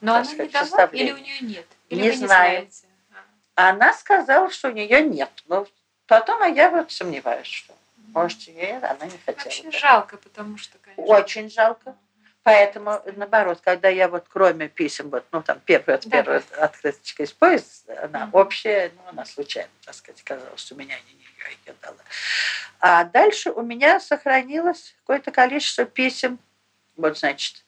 Но она сказать, не дала или у нее нет? Или не знаю. Не а. Она сказала, что у нее нет. Но потом а я вот сомневаюсь, что может, ей она не хотела. Вообще жалко, потому что, конечно... Очень жалко. Поэтому, наоборот, когда я вот кроме писем, вот, ну, там, первая, да. первая открыточка из поезда, она mm-hmm. общая, ну, она случайно, так сказать, оказалась у меня, не нее ее дала. А дальше у меня сохранилось какое-то количество писем, вот, значит,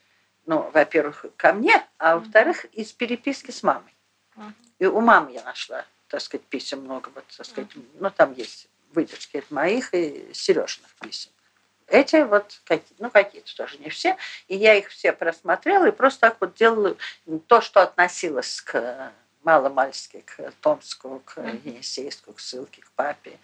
ну, во-первых, ко мне, а во-вторых, из переписки с мамой. Mm-hmm. И у мамы я нашла, так сказать, писем много, вот, так сказать, mm-hmm. ну, там есть выдержки от моих и Сережных писем. Эти вот, какие, ну, какие-то тоже не все. И я их все просмотрела и просто так вот делала то, что относилось к Маломальски, к Томску, к Енисейску, к ссылке, к папе.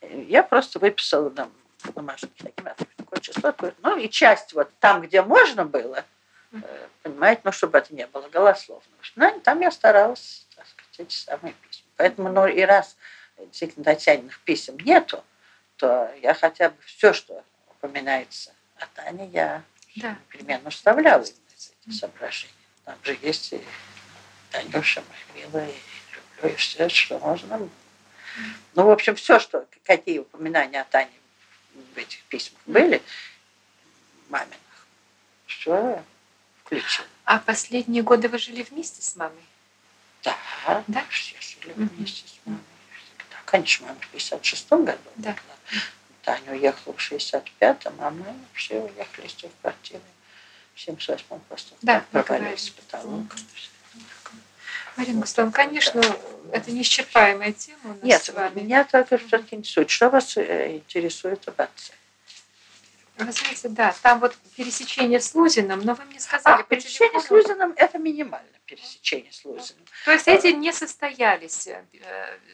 Я просто выписала там бумажки такими, такое число, ну и часть вот там, где можно было, э, понимаете, ну, чтобы это не было голословно. Ну, там я старалась, так сказать, эти самые письма. Поэтому, ну, и раз действительно Татьяниных писем нету, то я хотя бы все, что упоминается о Тане, я да. непременно вставляла эти соображения. Там же есть и Танюша, моя милая, и люблю, и все, что можно. Ну, в общем, все, что, какие упоминания о Тане в этих письмах были, маминых, все включил. А последние годы вы жили вместе с мамой? Да, да? все жили вместе с мамой. Конечно, мама в 56 году. Да. Таня уехала в 65-м, а мы все уехали из тех квартиры в 78-м просто да, провалились в потолок. Марина Густавовна, конечно, это неисчерпаемая тема. Нет, меня только все-таки интересует. Что вас э, интересует об отце? Вы знаете, да, там вот пересечение с Лузиным, но вы мне сказали... А, пересечение с Лузиным – это минимально пересечение с Лузиным. То есть эти не состоялись э,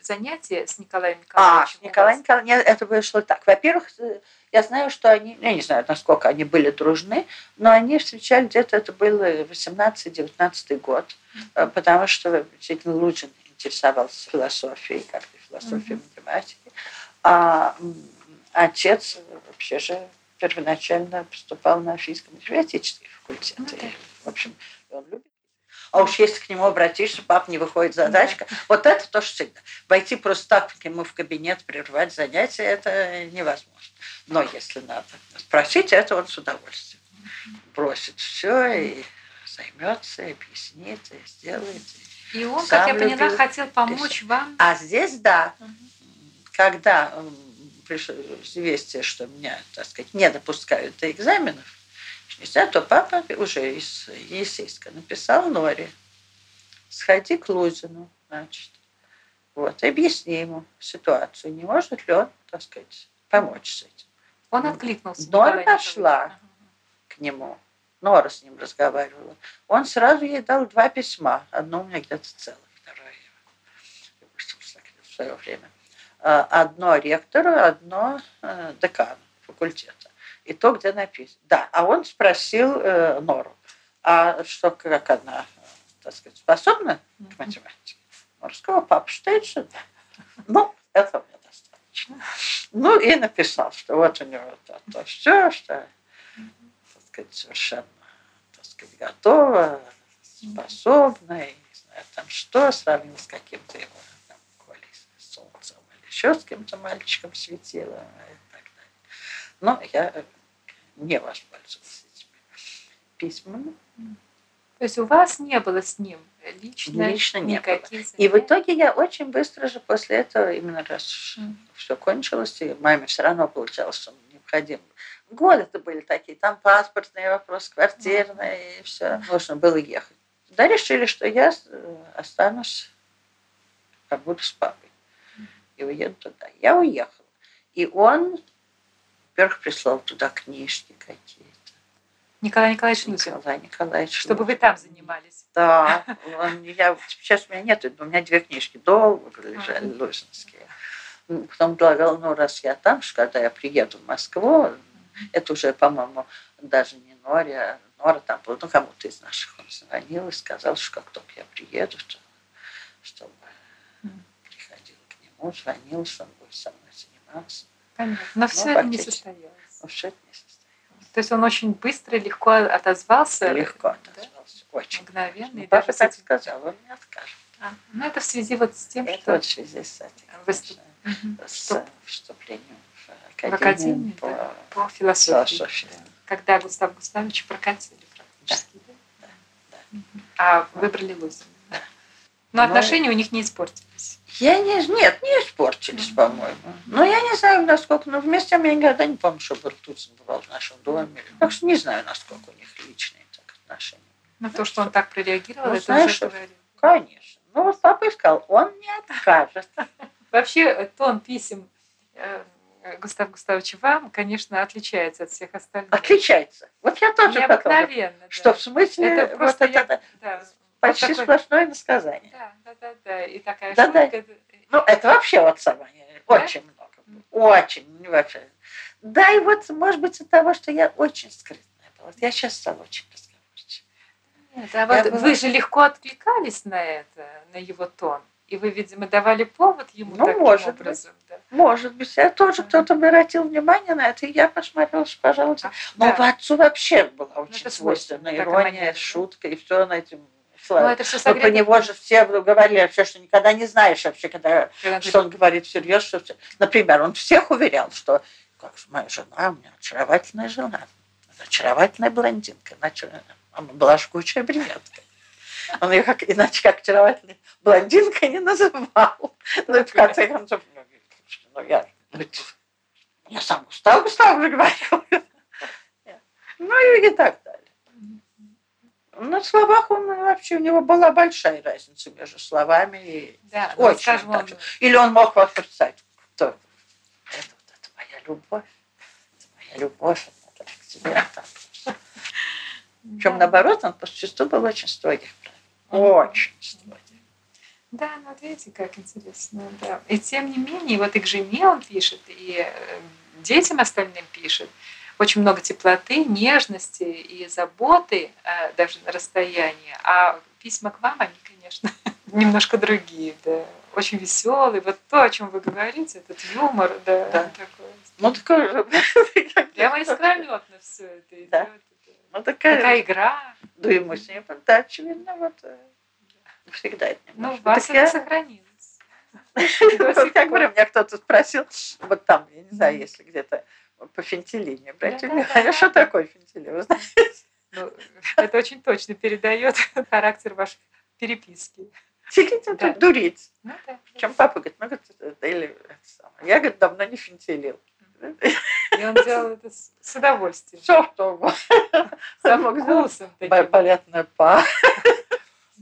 занятия с Николаем Николаевичем? А, с Николаем Николаевичем это вышло так. Во-первых, э, я знаю, что они, я не знаю, насколько они были дружны, но они встречали где-то, это был 18-19 год, mm-hmm. потому что действительно Лузин интересовался философией, как-то философией mm-hmm. математики, а отец вообще же первоначально поступал на физико-математический факультет. Ну, да. И, в общем, он любит. А уж если к нему обратишься, пап, не выходит задачка. Да. Вот это тоже всегда. Войти просто так к нему в кабинет, прервать занятия, это невозможно. Но если надо спросить, это он с удовольствием. Бросит все и займется, и объяснит, и сделает. И, он, как я поняла, хотел помочь вам. А здесь да. Угу. Когда пришло известие, что меня, так сказать, не допускают до экзаменов, нельзя, то папа уже из Есейска написал Норе, сходи к Лузину, значит, вот, объясни ему ситуацию, не может ли он, так сказать, помочь с этим. Он откликнулся. Нора пошла к нему. Нора с ним разговаривала. Он сразу ей дал два письма. Одно у меня где-то целое, второе в свое время. Э, одно ректору, одно э, декану факультета. И то, где написано. Да, а он спросил э, Нору, а что, как она, так сказать, способна к математике? Сказала, папа считает, что да. Ну, это мне достаточно. Ну, и написал, что вот у него то, то все, что, так сказать, совершенно, так сказать, готово, способна, и не знаю, там что, сравнил с каким-то его еще с кем-то мальчиком светила и так далее. Но я э, не воспользовалась этими письмами. То есть у вас не было с ним лично, лично не было. И в итоге я очень быстро же после этого, именно раз mm. все кончилось, и маме все равно получалось, что необходимо. Годы-то были такие, там паспортные вопросы, квартирные, mm. и все. Нужно было ехать. Да решили, что я э, останусь, побуду с папой. И уеду туда. Я уехала. И он, во-первых, прислал туда книжки какие-то. Николай Николаевич. Николай Николаевич Чтобы вы там занимались. Да, он, я, сейчас у меня нет, у меня две книжки долго лежали, лужинские. Потом говорил, ну, раз я там, что когда я приеду в Москву, это уже, по-моему, даже не Норе, а Нора там был, ну, кому-то из наших он звонил и сказал, что как только я приеду, то, чтобы звонил, что он будет со мной заниматься. Понятно. Но все это не состоялось. Но все это не состоялось. То есть он очень быстро и легко отозвался. Легко да? отозвался, очень. Мгновенно. Ну, и Папа даже так этим- сказал, он не откажет. А, ну, это в связи вот с тем, Это что вот в связи с этим, Выступ- с вступлением в в академию, по... да, по философии. философии. да. Когда Густав Густавович прокатили практически. Да. Да, да. А выбрали Лузина. Да. Но Ну, отношения у них не испортились. Я не, нет, не испортились, по-моему. Но я не знаю, насколько, но вместе я никогда не помню, что Бартуцин бывал в нашем доме. Так что не знаю, насколько у них личные так отношения. Но то, что он так прореагировал, Ну, это знаешь, уже говорит. Конечно. Ну, вот папа сказал, он не откажет. Вообще э, тон писем э, Густава Густавовича вам, конечно, отличается от всех остальных. Отличается. Вот я тоже. Необыкновенно. да. Что в смысле, Это вот просто это я- да, почти вот сплошное насказание. Да, да, да, да. И такая Да-да. шутка. это- Ну, это вообще вот самое, очень много. Очень, ну, вообще. Да, и вот, может быть, от того, что я очень скрытная была. Я сейчас стала очень разговорчивой. Нет, а вот была- вы же легко откликались на это, на его тон. И вы, видимо, давали повод ему Ну, таким может быть. образом. Да. Может быть, я тоже кто-то обратил внимание на это, и я посмотрела, что, пожалуйста. Но Да. отцу вообще была очень это свойственна ирония, манера, да. шутка, и все на этим Ну, слава. это все Но про него же все говорили вообще, что никогда не знаешь вообще, когда, что он говорит всерьез. Что все. Например, он всех уверял, что как же моя жена, у меня очаровательная жена, очаровательная блондинка, иначе она была жгучая брюнетка. Он ее как, иначе как очаровательная блондинка не называл. Ну, и в конце концов, ну, ну, я, я сам Густав Густав уже говорил. Ну и, так. На словах он вообще, у него была большая разница между словами и Да, ну, очень скажем, он-. Или он мог представить, кто это, вот это моя любовь, это моя любовь, это к тебе. там. Причем наоборот, он по существу был очень строгих правил. Очень строгих. Да, ну вот видите, как интересно, да. И тем не менее, вот и к жене он пишет, и э, детям остальным пишет. Очень много теплоты, нежности и заботы, э, даже на расстоянии. А письма к вам, они, конечно, немножко другие, да. Очень веселые. Вот то, о чем вы говорите, этот юмор, да, Да. такой. Ну, такой же. Прямо искрометно все это идет. Да. Ну, такая, Такая игра. да, ему с ним, да, очевидно, вот э, всегда это Ну, немножко. у вас Так я- это сохранилось. Как бы меня кто-то спросил, вот там, я не знаю, если где-то по фентилине обратили Да-да-да. внимание, что такое фентилин? Вы знаете, Ну, это очень точно передает характер вашей переписки. фентилин это дурить. Ну. Чем папа говорит, ну, говорит. Я, говорит, давно не фентилил. И он делал это с удовольствием. Все, что угодно. С Он мог сделать вкусом. Балетная па.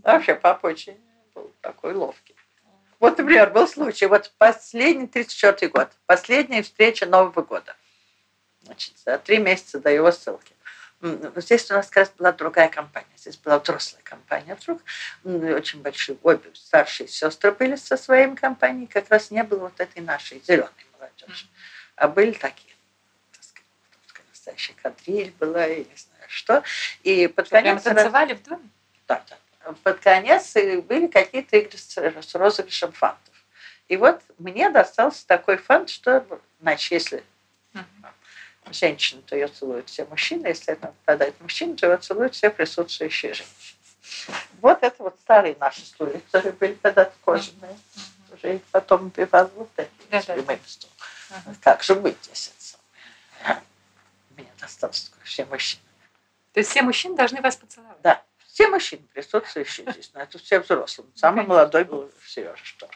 Вообще, папа очень был такой ловкий. Вот, например, был случай, вот последний 34 год, последняя встреча Нового года. Значит, за три месяца до его ссылки. Ну, Здесь у нас как раз была другая компания. Здесь была взрослая компания. Вдруг м, очень большие, обе старшие сестры были со своими компанией. Как раз не было вот этой нашей зеленой молодежи. А были такие. так сказать, настоящая кадриль была, и не знаю что. И под Прямо конец... танцевали в доме? Да, да. Под конец были какие-то игры с, розыгрышем фантов. И вот мне достался такой фант, что, значит, если женщина, то ее целуют все мужчины, если это попадает мужчина, то его целуют все присутствующие женщины. Вот это вот старые наши стулья, которые были когда-то кожаные. Уже их потом вот такие с да, прямыми стулами. Ага. Как же быть здесь это? Мне досталось такое, все мужчины. То есть все мужчины должны вас поцеловать? Да, все мужчины, присутствующие здесь, но это все взрослые. Самый конечно. молодой был Сережа Штор.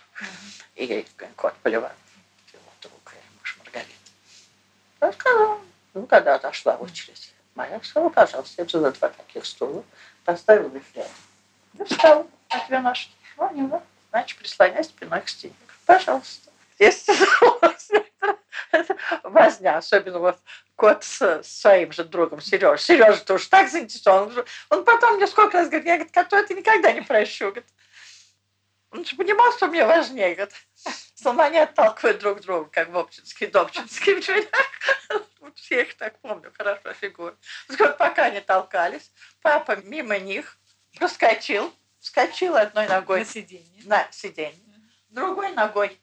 И кот Поливан, его друг муж Маргарита. Я сказала, ну, когда отошла очередь, моя сказала, пожалуйста, я взяла два таких стула, поставила их рядом. И встала две ножки. Ну, не, ну, значит, прислонясь спиной к стене. Пожалуйста. естественно, возня, особенно вот кот с своим же другом Сережей. Сережа тоже так заинтересован. Он потом мне сколько раз говорит, я говорит, коту это никогда не прощу. Говорит, он же понимал, что мне важнее. Говорит, они отталкивают друг друга, как в Обчинске и Добчинске. Я их так помню, хорошо фигуру. Вот пока они толкались, папа мимо них проскочил, вскочил одной ногой На сиденье. на сиденье, другой ногой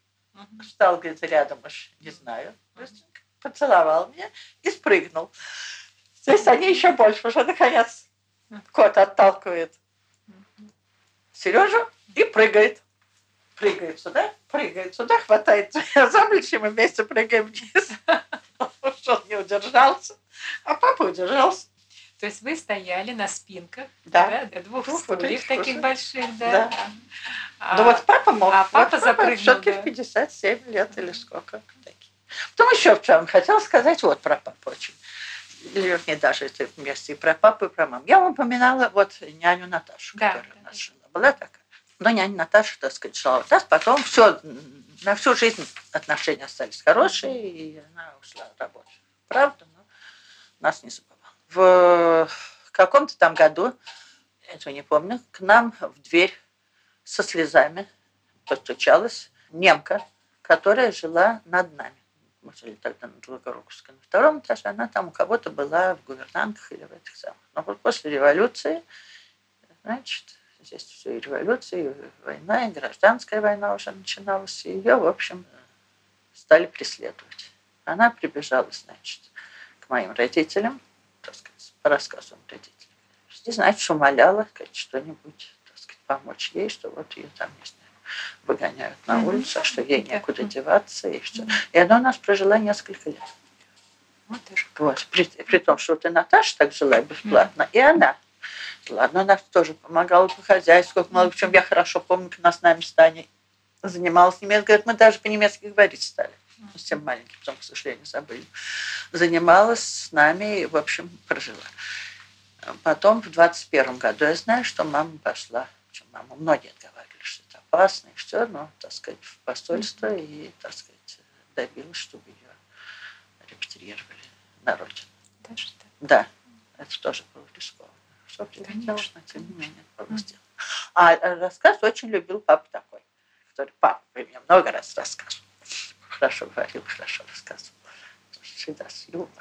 встал где-то рядом, уж не знаю, быстренько поцеловал меня и спрыгнул. То есть они еще больше, уже наконец кот отталкивает Сережу и прыгает. Прыгает сюда, прыгает сюда, хватает меня за плечи, мы вместе прыгаем вниз. Он не удержался, а папа удержался. То есть вы стояли на спинках Да. да, двух Двух стульев таких больших, да. Да. А, Ну вот папа мог. а Вот папа запрыгнул, Все-таки да. в 57 лет или сколько. такие. Потом еще в чем хотела сказать вот про папу очень. Или вернее, даже это вместе и про папу, и про маму. Я вам упоминала вот няню Наташу, Да, которая да, у нас да. жила. Была такая. Но няня Наташа, так сказать, жила у нас. Потом все, на всю жизнь отношения остались хорошие, и она ушла работать. Правда, но нас не забывала. В каком-то там году, я этого не помню, к нам в дверь со слезами постучалась немка, которая жила над нами. Мы жили тогда на Долгоруковской. На втором этаже она там у кого-то была в гувернантках или в этих самых. Но вот после революции, значит, здесь все и революция, и война, и гражданская война уже начиналась, и ее, в общем, стали преследовать. Она прибежала, значит, к моим родителям, так сказать, по рассказам родителей. И, значит, умоляла что-нибудь, помочь ей, что вот ее там, не знаю, выгоняют на улицу, что ей Да. некуда деваться, и все. И она у нас прожила несколько лет. Вот. Вот. При, при том, что вот и Наташа так жила бесплатно, и она. Ладно, она тоже помогала по хозяйству, как мало в чем я хорошо помню, как она с нами с Таней занималась немецким. Говорит, мы даже по-немецки говорить стали. Совсем маленький, потом, к сожалению, забыли. Занималась с нами и, в общем, прожила. Потом в 21 году я знаю, что мама пошла. Причем мама многие говорили, что это опасно, и все, но, так сказать, в посольство и, так сказать, добилась, чтобы ее репатриировали на родину. Даже так. Да, это тоже было рискованно. Что Конечно. но тем не менее, было сделано. А э, рассказ очень любил папа такой, который папа мне много раз рассказывал. Хорошо говорил, хорошо рассказывал. Всегда с юмором.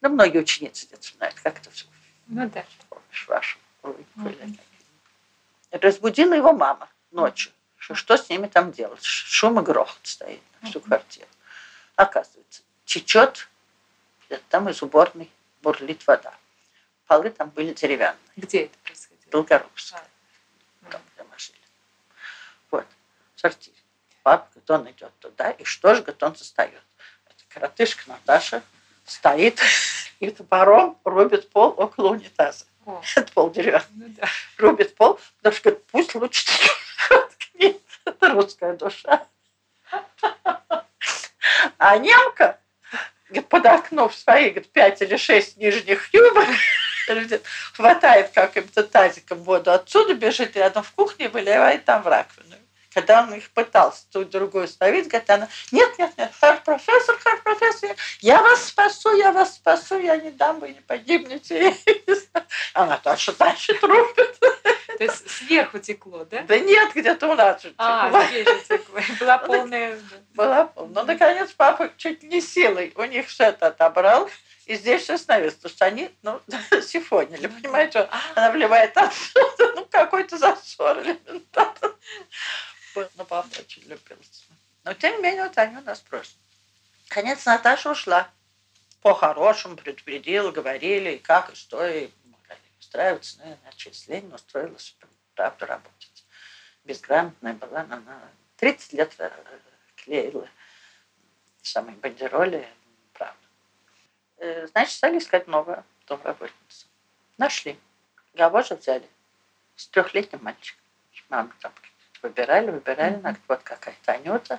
Ну, многие ученицы где-то знают, как это все Ну да. помнишь, вашу Мгм. Разбудила его мама ночью. Что, что с ними там делать? Шум и грохот стоит на всю квартиру. Оказывается, течет там из уборной, бурлит вода. Полы там были деревянные, Где это происходило? Долгоруковские, А, там, где мы жили. Вот, в сортире. Папа, говорит, он идет туда, и что же, говорит, он застает. Эта коротышка Наташа стоит и топором рубит пол около унитаза. О, Это пол деревянный. ну да. рубит пол, потому что говорит, пусть лучше воткнет. Это русская душа. А немка говорит, подокнув свои говорит, пять или шесть нижних юбок, хватает каким-то тазиком воду отсюда, бежит рядом в кухне, выливает там в раковину. Когда он их пытался ту другую ставить, говорит она, нет, нет, нет, хар профессор, хар профессор, я вас спасу, я вас спасу, я не дам, вы не погибнете. А Наташа дальше трубит. То есть сверху текло, да? Да нет, где-то у нас же А, здесь же текло. Была полная... была. полная. Ну, наконец, папа чуть не силой у них все это отобрал, и здесь все остановилось, потому что они, ну, сифонили, понимаете? А, Она вливает отсюда, ну, какой-то засор элементарно. Папа очень любил. Но, тем не менее, вот они у нас просто. Конец Наташа ушла. По-хорошему предупредила, говорили, и как, и что, и могли устраиваться. Ну, иначе, если Ленин устроилась, правда, работать. Безграмотная была, она 30 лет э, клеила самые бандероли, правда. Э, Значит, стали искать новую домработницу. Нашли. Же взяли? С трехлетним мальчиком. Мама там выбирали, выбирали. Она говорит, вот какая-то Анюта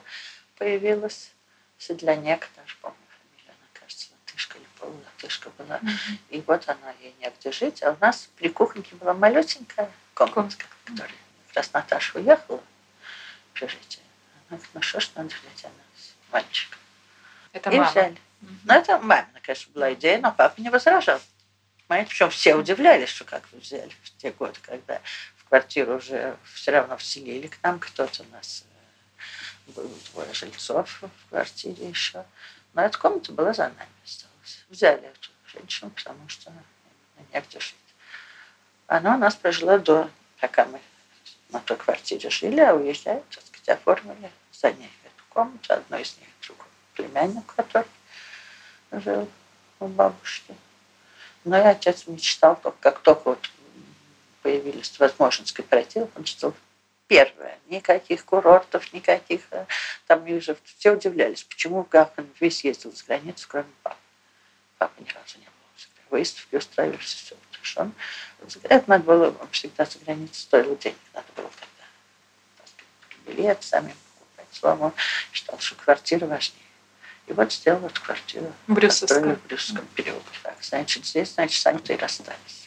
появилась. Седлянек, даже помню фамилию, она, кажется, латышка или полулатышка была. мгм. И вот она ей негде жить. А у нас при кухоньке была малюсенькая комнатка, в которой как раз Наташа уехала в общежитие. Она говорит, ну что ж надо взять анализ? Мальчик. Это и мама. взяли. Мгм. Ну, это мамина, конечно, была идея, но папа не возражал. Понимаете, причем все удивлялись, что как вы взяли в те годы, когда квартиру уже все равно вселили к нам кто-то у нас. э, Было двое жильцов в квартире еще. Но эта комната была за нами осталась. Взяли эту женщину, потому что негде жить. Она у нас прожила до, пока мы на той квартире жили, а уезжая, так сказать, оформили за ней эту комнату, одну из них другую племянник, который жил у бабушки. Но и отец мечтал, как только вот появились возможность кооператива, он что первое, никаких курортов, никаких, э, там ниже, все удивлялись, почему он весь ездил за границу, кроме папы. Папа ни разу не был. Всегда выставки устраивались, все. Потому что он, надо было, он всегда за границу стоило денег, надо было тогда. Билет сами покупать. Словом, он считал, что квартира важнее. И вот сделал эту квартиру. Построили в Брюсовском переулке. Так, значит, здесь, значит, сами и расстались.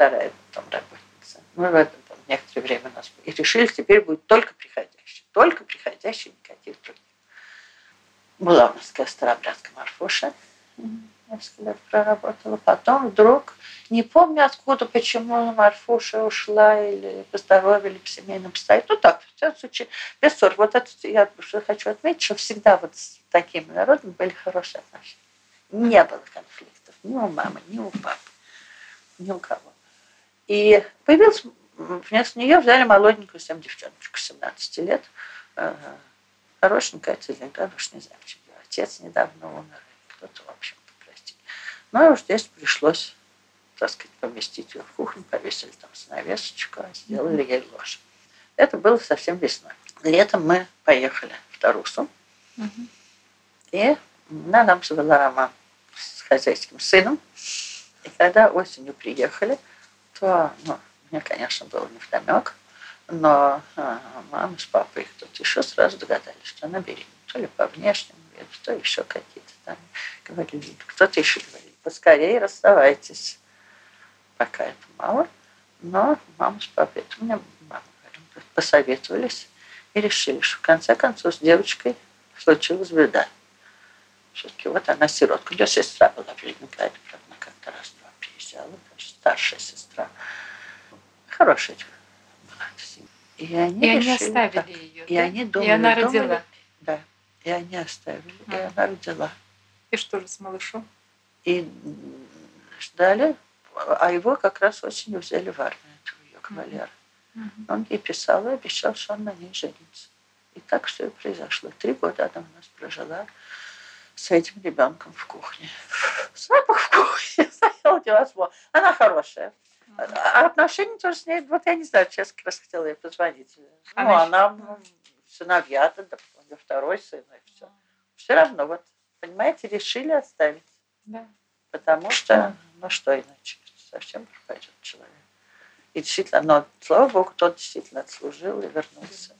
Вторая там работница. И в этом там некоторое время нас. И решили, теперь будет только приходящие. Только приходящие, никаких других. Была у нас такая старобрядка Марфуша. Несколько лет проработала. Потом вдруг, не помню откуда, почему Марфуша ушла или по здоровью, или по семейным обстоятельствам. Ну так, в всяком случае, без ссор. Вот это я хочу отметить, что всегда вот с такими народами были хорошие отношения. Не было конфликтов ни у мамы, ни у папы, ни у кого. И появился, вместо нее взяли молоденькую совсем девчоночку, 17 лет, э, хорошенькая, целенькая, уж не знаю, почему ее отец недавно умер, кто-то, в общем, прости. Ну, и уж здесь пришлось, так сказать, поместить ее в кухню, повесили там занавесочку, сделали ей ложь. Это было совсем весной. Летом мы поехали в Тарусу, Мгм. и она нам завела роман с хозяйским сыном. И когда осенью приехали, то, ну, мне, конечно, было не вдомек, но а, мама с папой и кто-то еще сразу догадались, что она беременна. То ли по внешнему виду, то еще какие-то там говорили. Кто-то еще говорил, поскорее расставайтесь. Пока это мало, но мама с папой, это мне мама говорила, посоветовались и решили, что в конце концов с девочкой случилась беда. Все-таки вот она сиротка. У нее сестра была в Ленинграде, правда, как-то приезжала, конечно, старшая сестра. Хорошая была. И они, И они оставили так. ее. И да? они думали, И она думали, родила. Да. И они оставили. И Мгм. она родила. И что же с малышом? И ждали, а его как раз осенью взяли в армию, этого ее кавалера. Мгм. Он ей писал и обещал, что он на ней женится. И так все и произошло. Три года она у нас прожила с этим ребенком в кухне. Запах в кухне стоял невозможно. Она хорошая. А отношения тоже с ней, вот я не знаю, сейчас как раз хотела ей позвонить. Ну, Она она, еще- м, сыновья-то, да, у нее второй сын, и все. Все равно, вот, понимаете, решили оставить. Да. Потому что, ну что иначе, совсем пропадет человек. И действительно, но, слава богу, тот действительно отслужил и вернулся.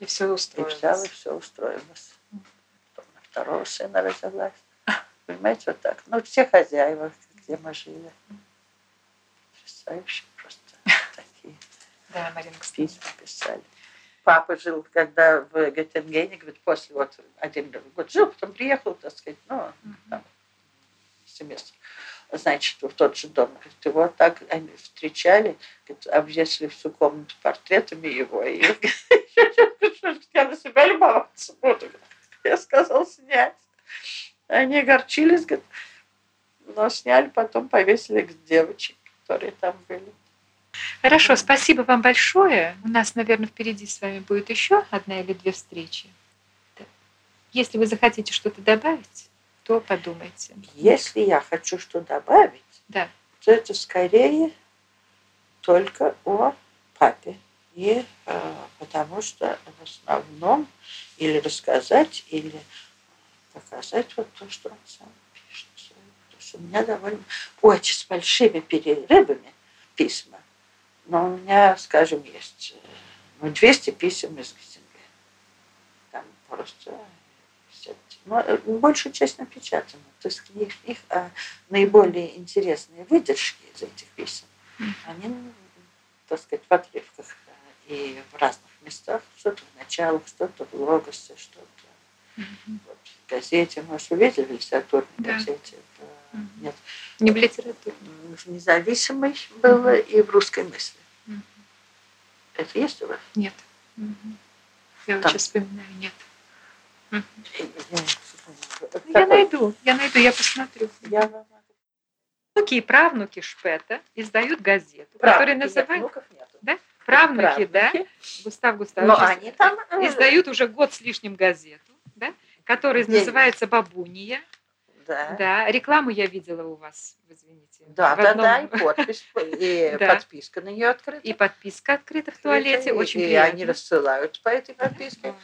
И все И устроилось. взял, и все устроилось. Потом на второго сына родилась. Понимаете, вот так. Ну, все хозяева, где мы жили. Потрясающие просто такие Да, Марина Костян. письма писали. Папа жил, когда в Геттингене, говорит, после вот один год жил, потом приехал, так сказать, ну, там, семестр. Значит, в тот же дом. Говорит, его так они встречали, говорит, обвесили всю комнату портретами его. И я на себя любоваться буду. Я сказал снять. Они огорчились, говорит, но сняли, потом повесили к девочек, которые там были. Хорошо, спасибо вам большое. У нас, наверное, впереди с вами будет еще одна или две встречи. Если вы захотите что-то добавить, то подумайте. Если я хочу что добавить, Да. то это скорее только о папе. И э, потому что в основном или рассказать, или показать вот то, что он сам у меня довольно очень с большими перерывами письма. Но у меня, скажем, есть ну, 200 писем из Геттингена. Там просто все- ну, э, большую часть напечатана. То есть книг, книг, а наиболее интересные выдержки из этих писем, они, м, так сказать, в отрывках э, и в разных местах, что-то в началах, что-то в логосе, что-то вот, в газете. Может, вы видели в литературной Да. газете? Это, Нет, Не в литературе. в независимой было и в русской мысли. Мгм. Это есть у вас? Нет. Мгм. Я вот Там. сейчас вспоминаю, нет. Мгм. Я, найду, я найду, я посмотрю. Я вам. Внуки и правнуки Шпета издают газету, которая Правнуки, нет, называется внуков нету. «Правнуки», да? Правнуки. Густав Густавович Но они там... э, издают уже год с лишним газету, да? которая Деньги. называется «Бабуния». Да. Да, рекламу я видела у вас, извините. Да, да, одном- да, и подпись, и Да. подписка на нее открыта. И подписка открыта в туалете, И- очень и приятно. они рассылают по этой подписке.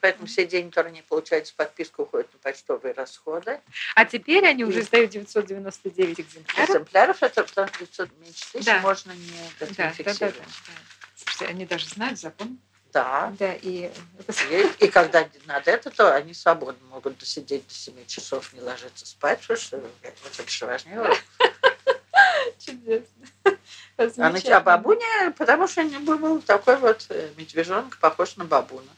Поэтому все деньги, которые они получают за подписку, уходят на почтовые расходы. А теперь они И- уже издают 999 экземпляров. Экземпляров это потому что 500 меньше тысяч Да. можно не Да, да, да, да, фиксировать. да. Слушайте, они даже знают закон. Да. Да, и И, и когда надо это, то они свободно могут досидеть до 7 часов, не ложиться спать, потому что это же важнее. чудесно. А, нач- а бабуня, потому что у него был такой вот э, медвежонок, похож на бабуна.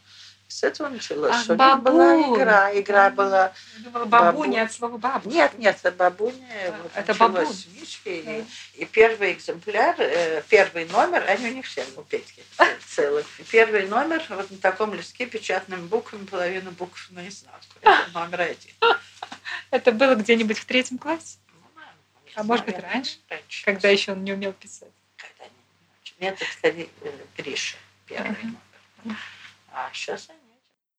С этого началось. Ах, у них была игра. Игра была... Думала, бабуня Бабу- от слова бабушка. Нет, нет, это бабуня. А, вот это с Мишки. Да. И, и первый экземпляр, э, первый номер, они у них все, у Петьки целый. И первый номер вот на таком листке печатными буквами, половина букв наизнанку. Это номер один. Это было где-нибудь в третьем классе, Ну, А может быть, раньше? раньше. когда еще он не умел писать. Когда не очень. Нет, это э, Гриша, первый номер. А сейчас они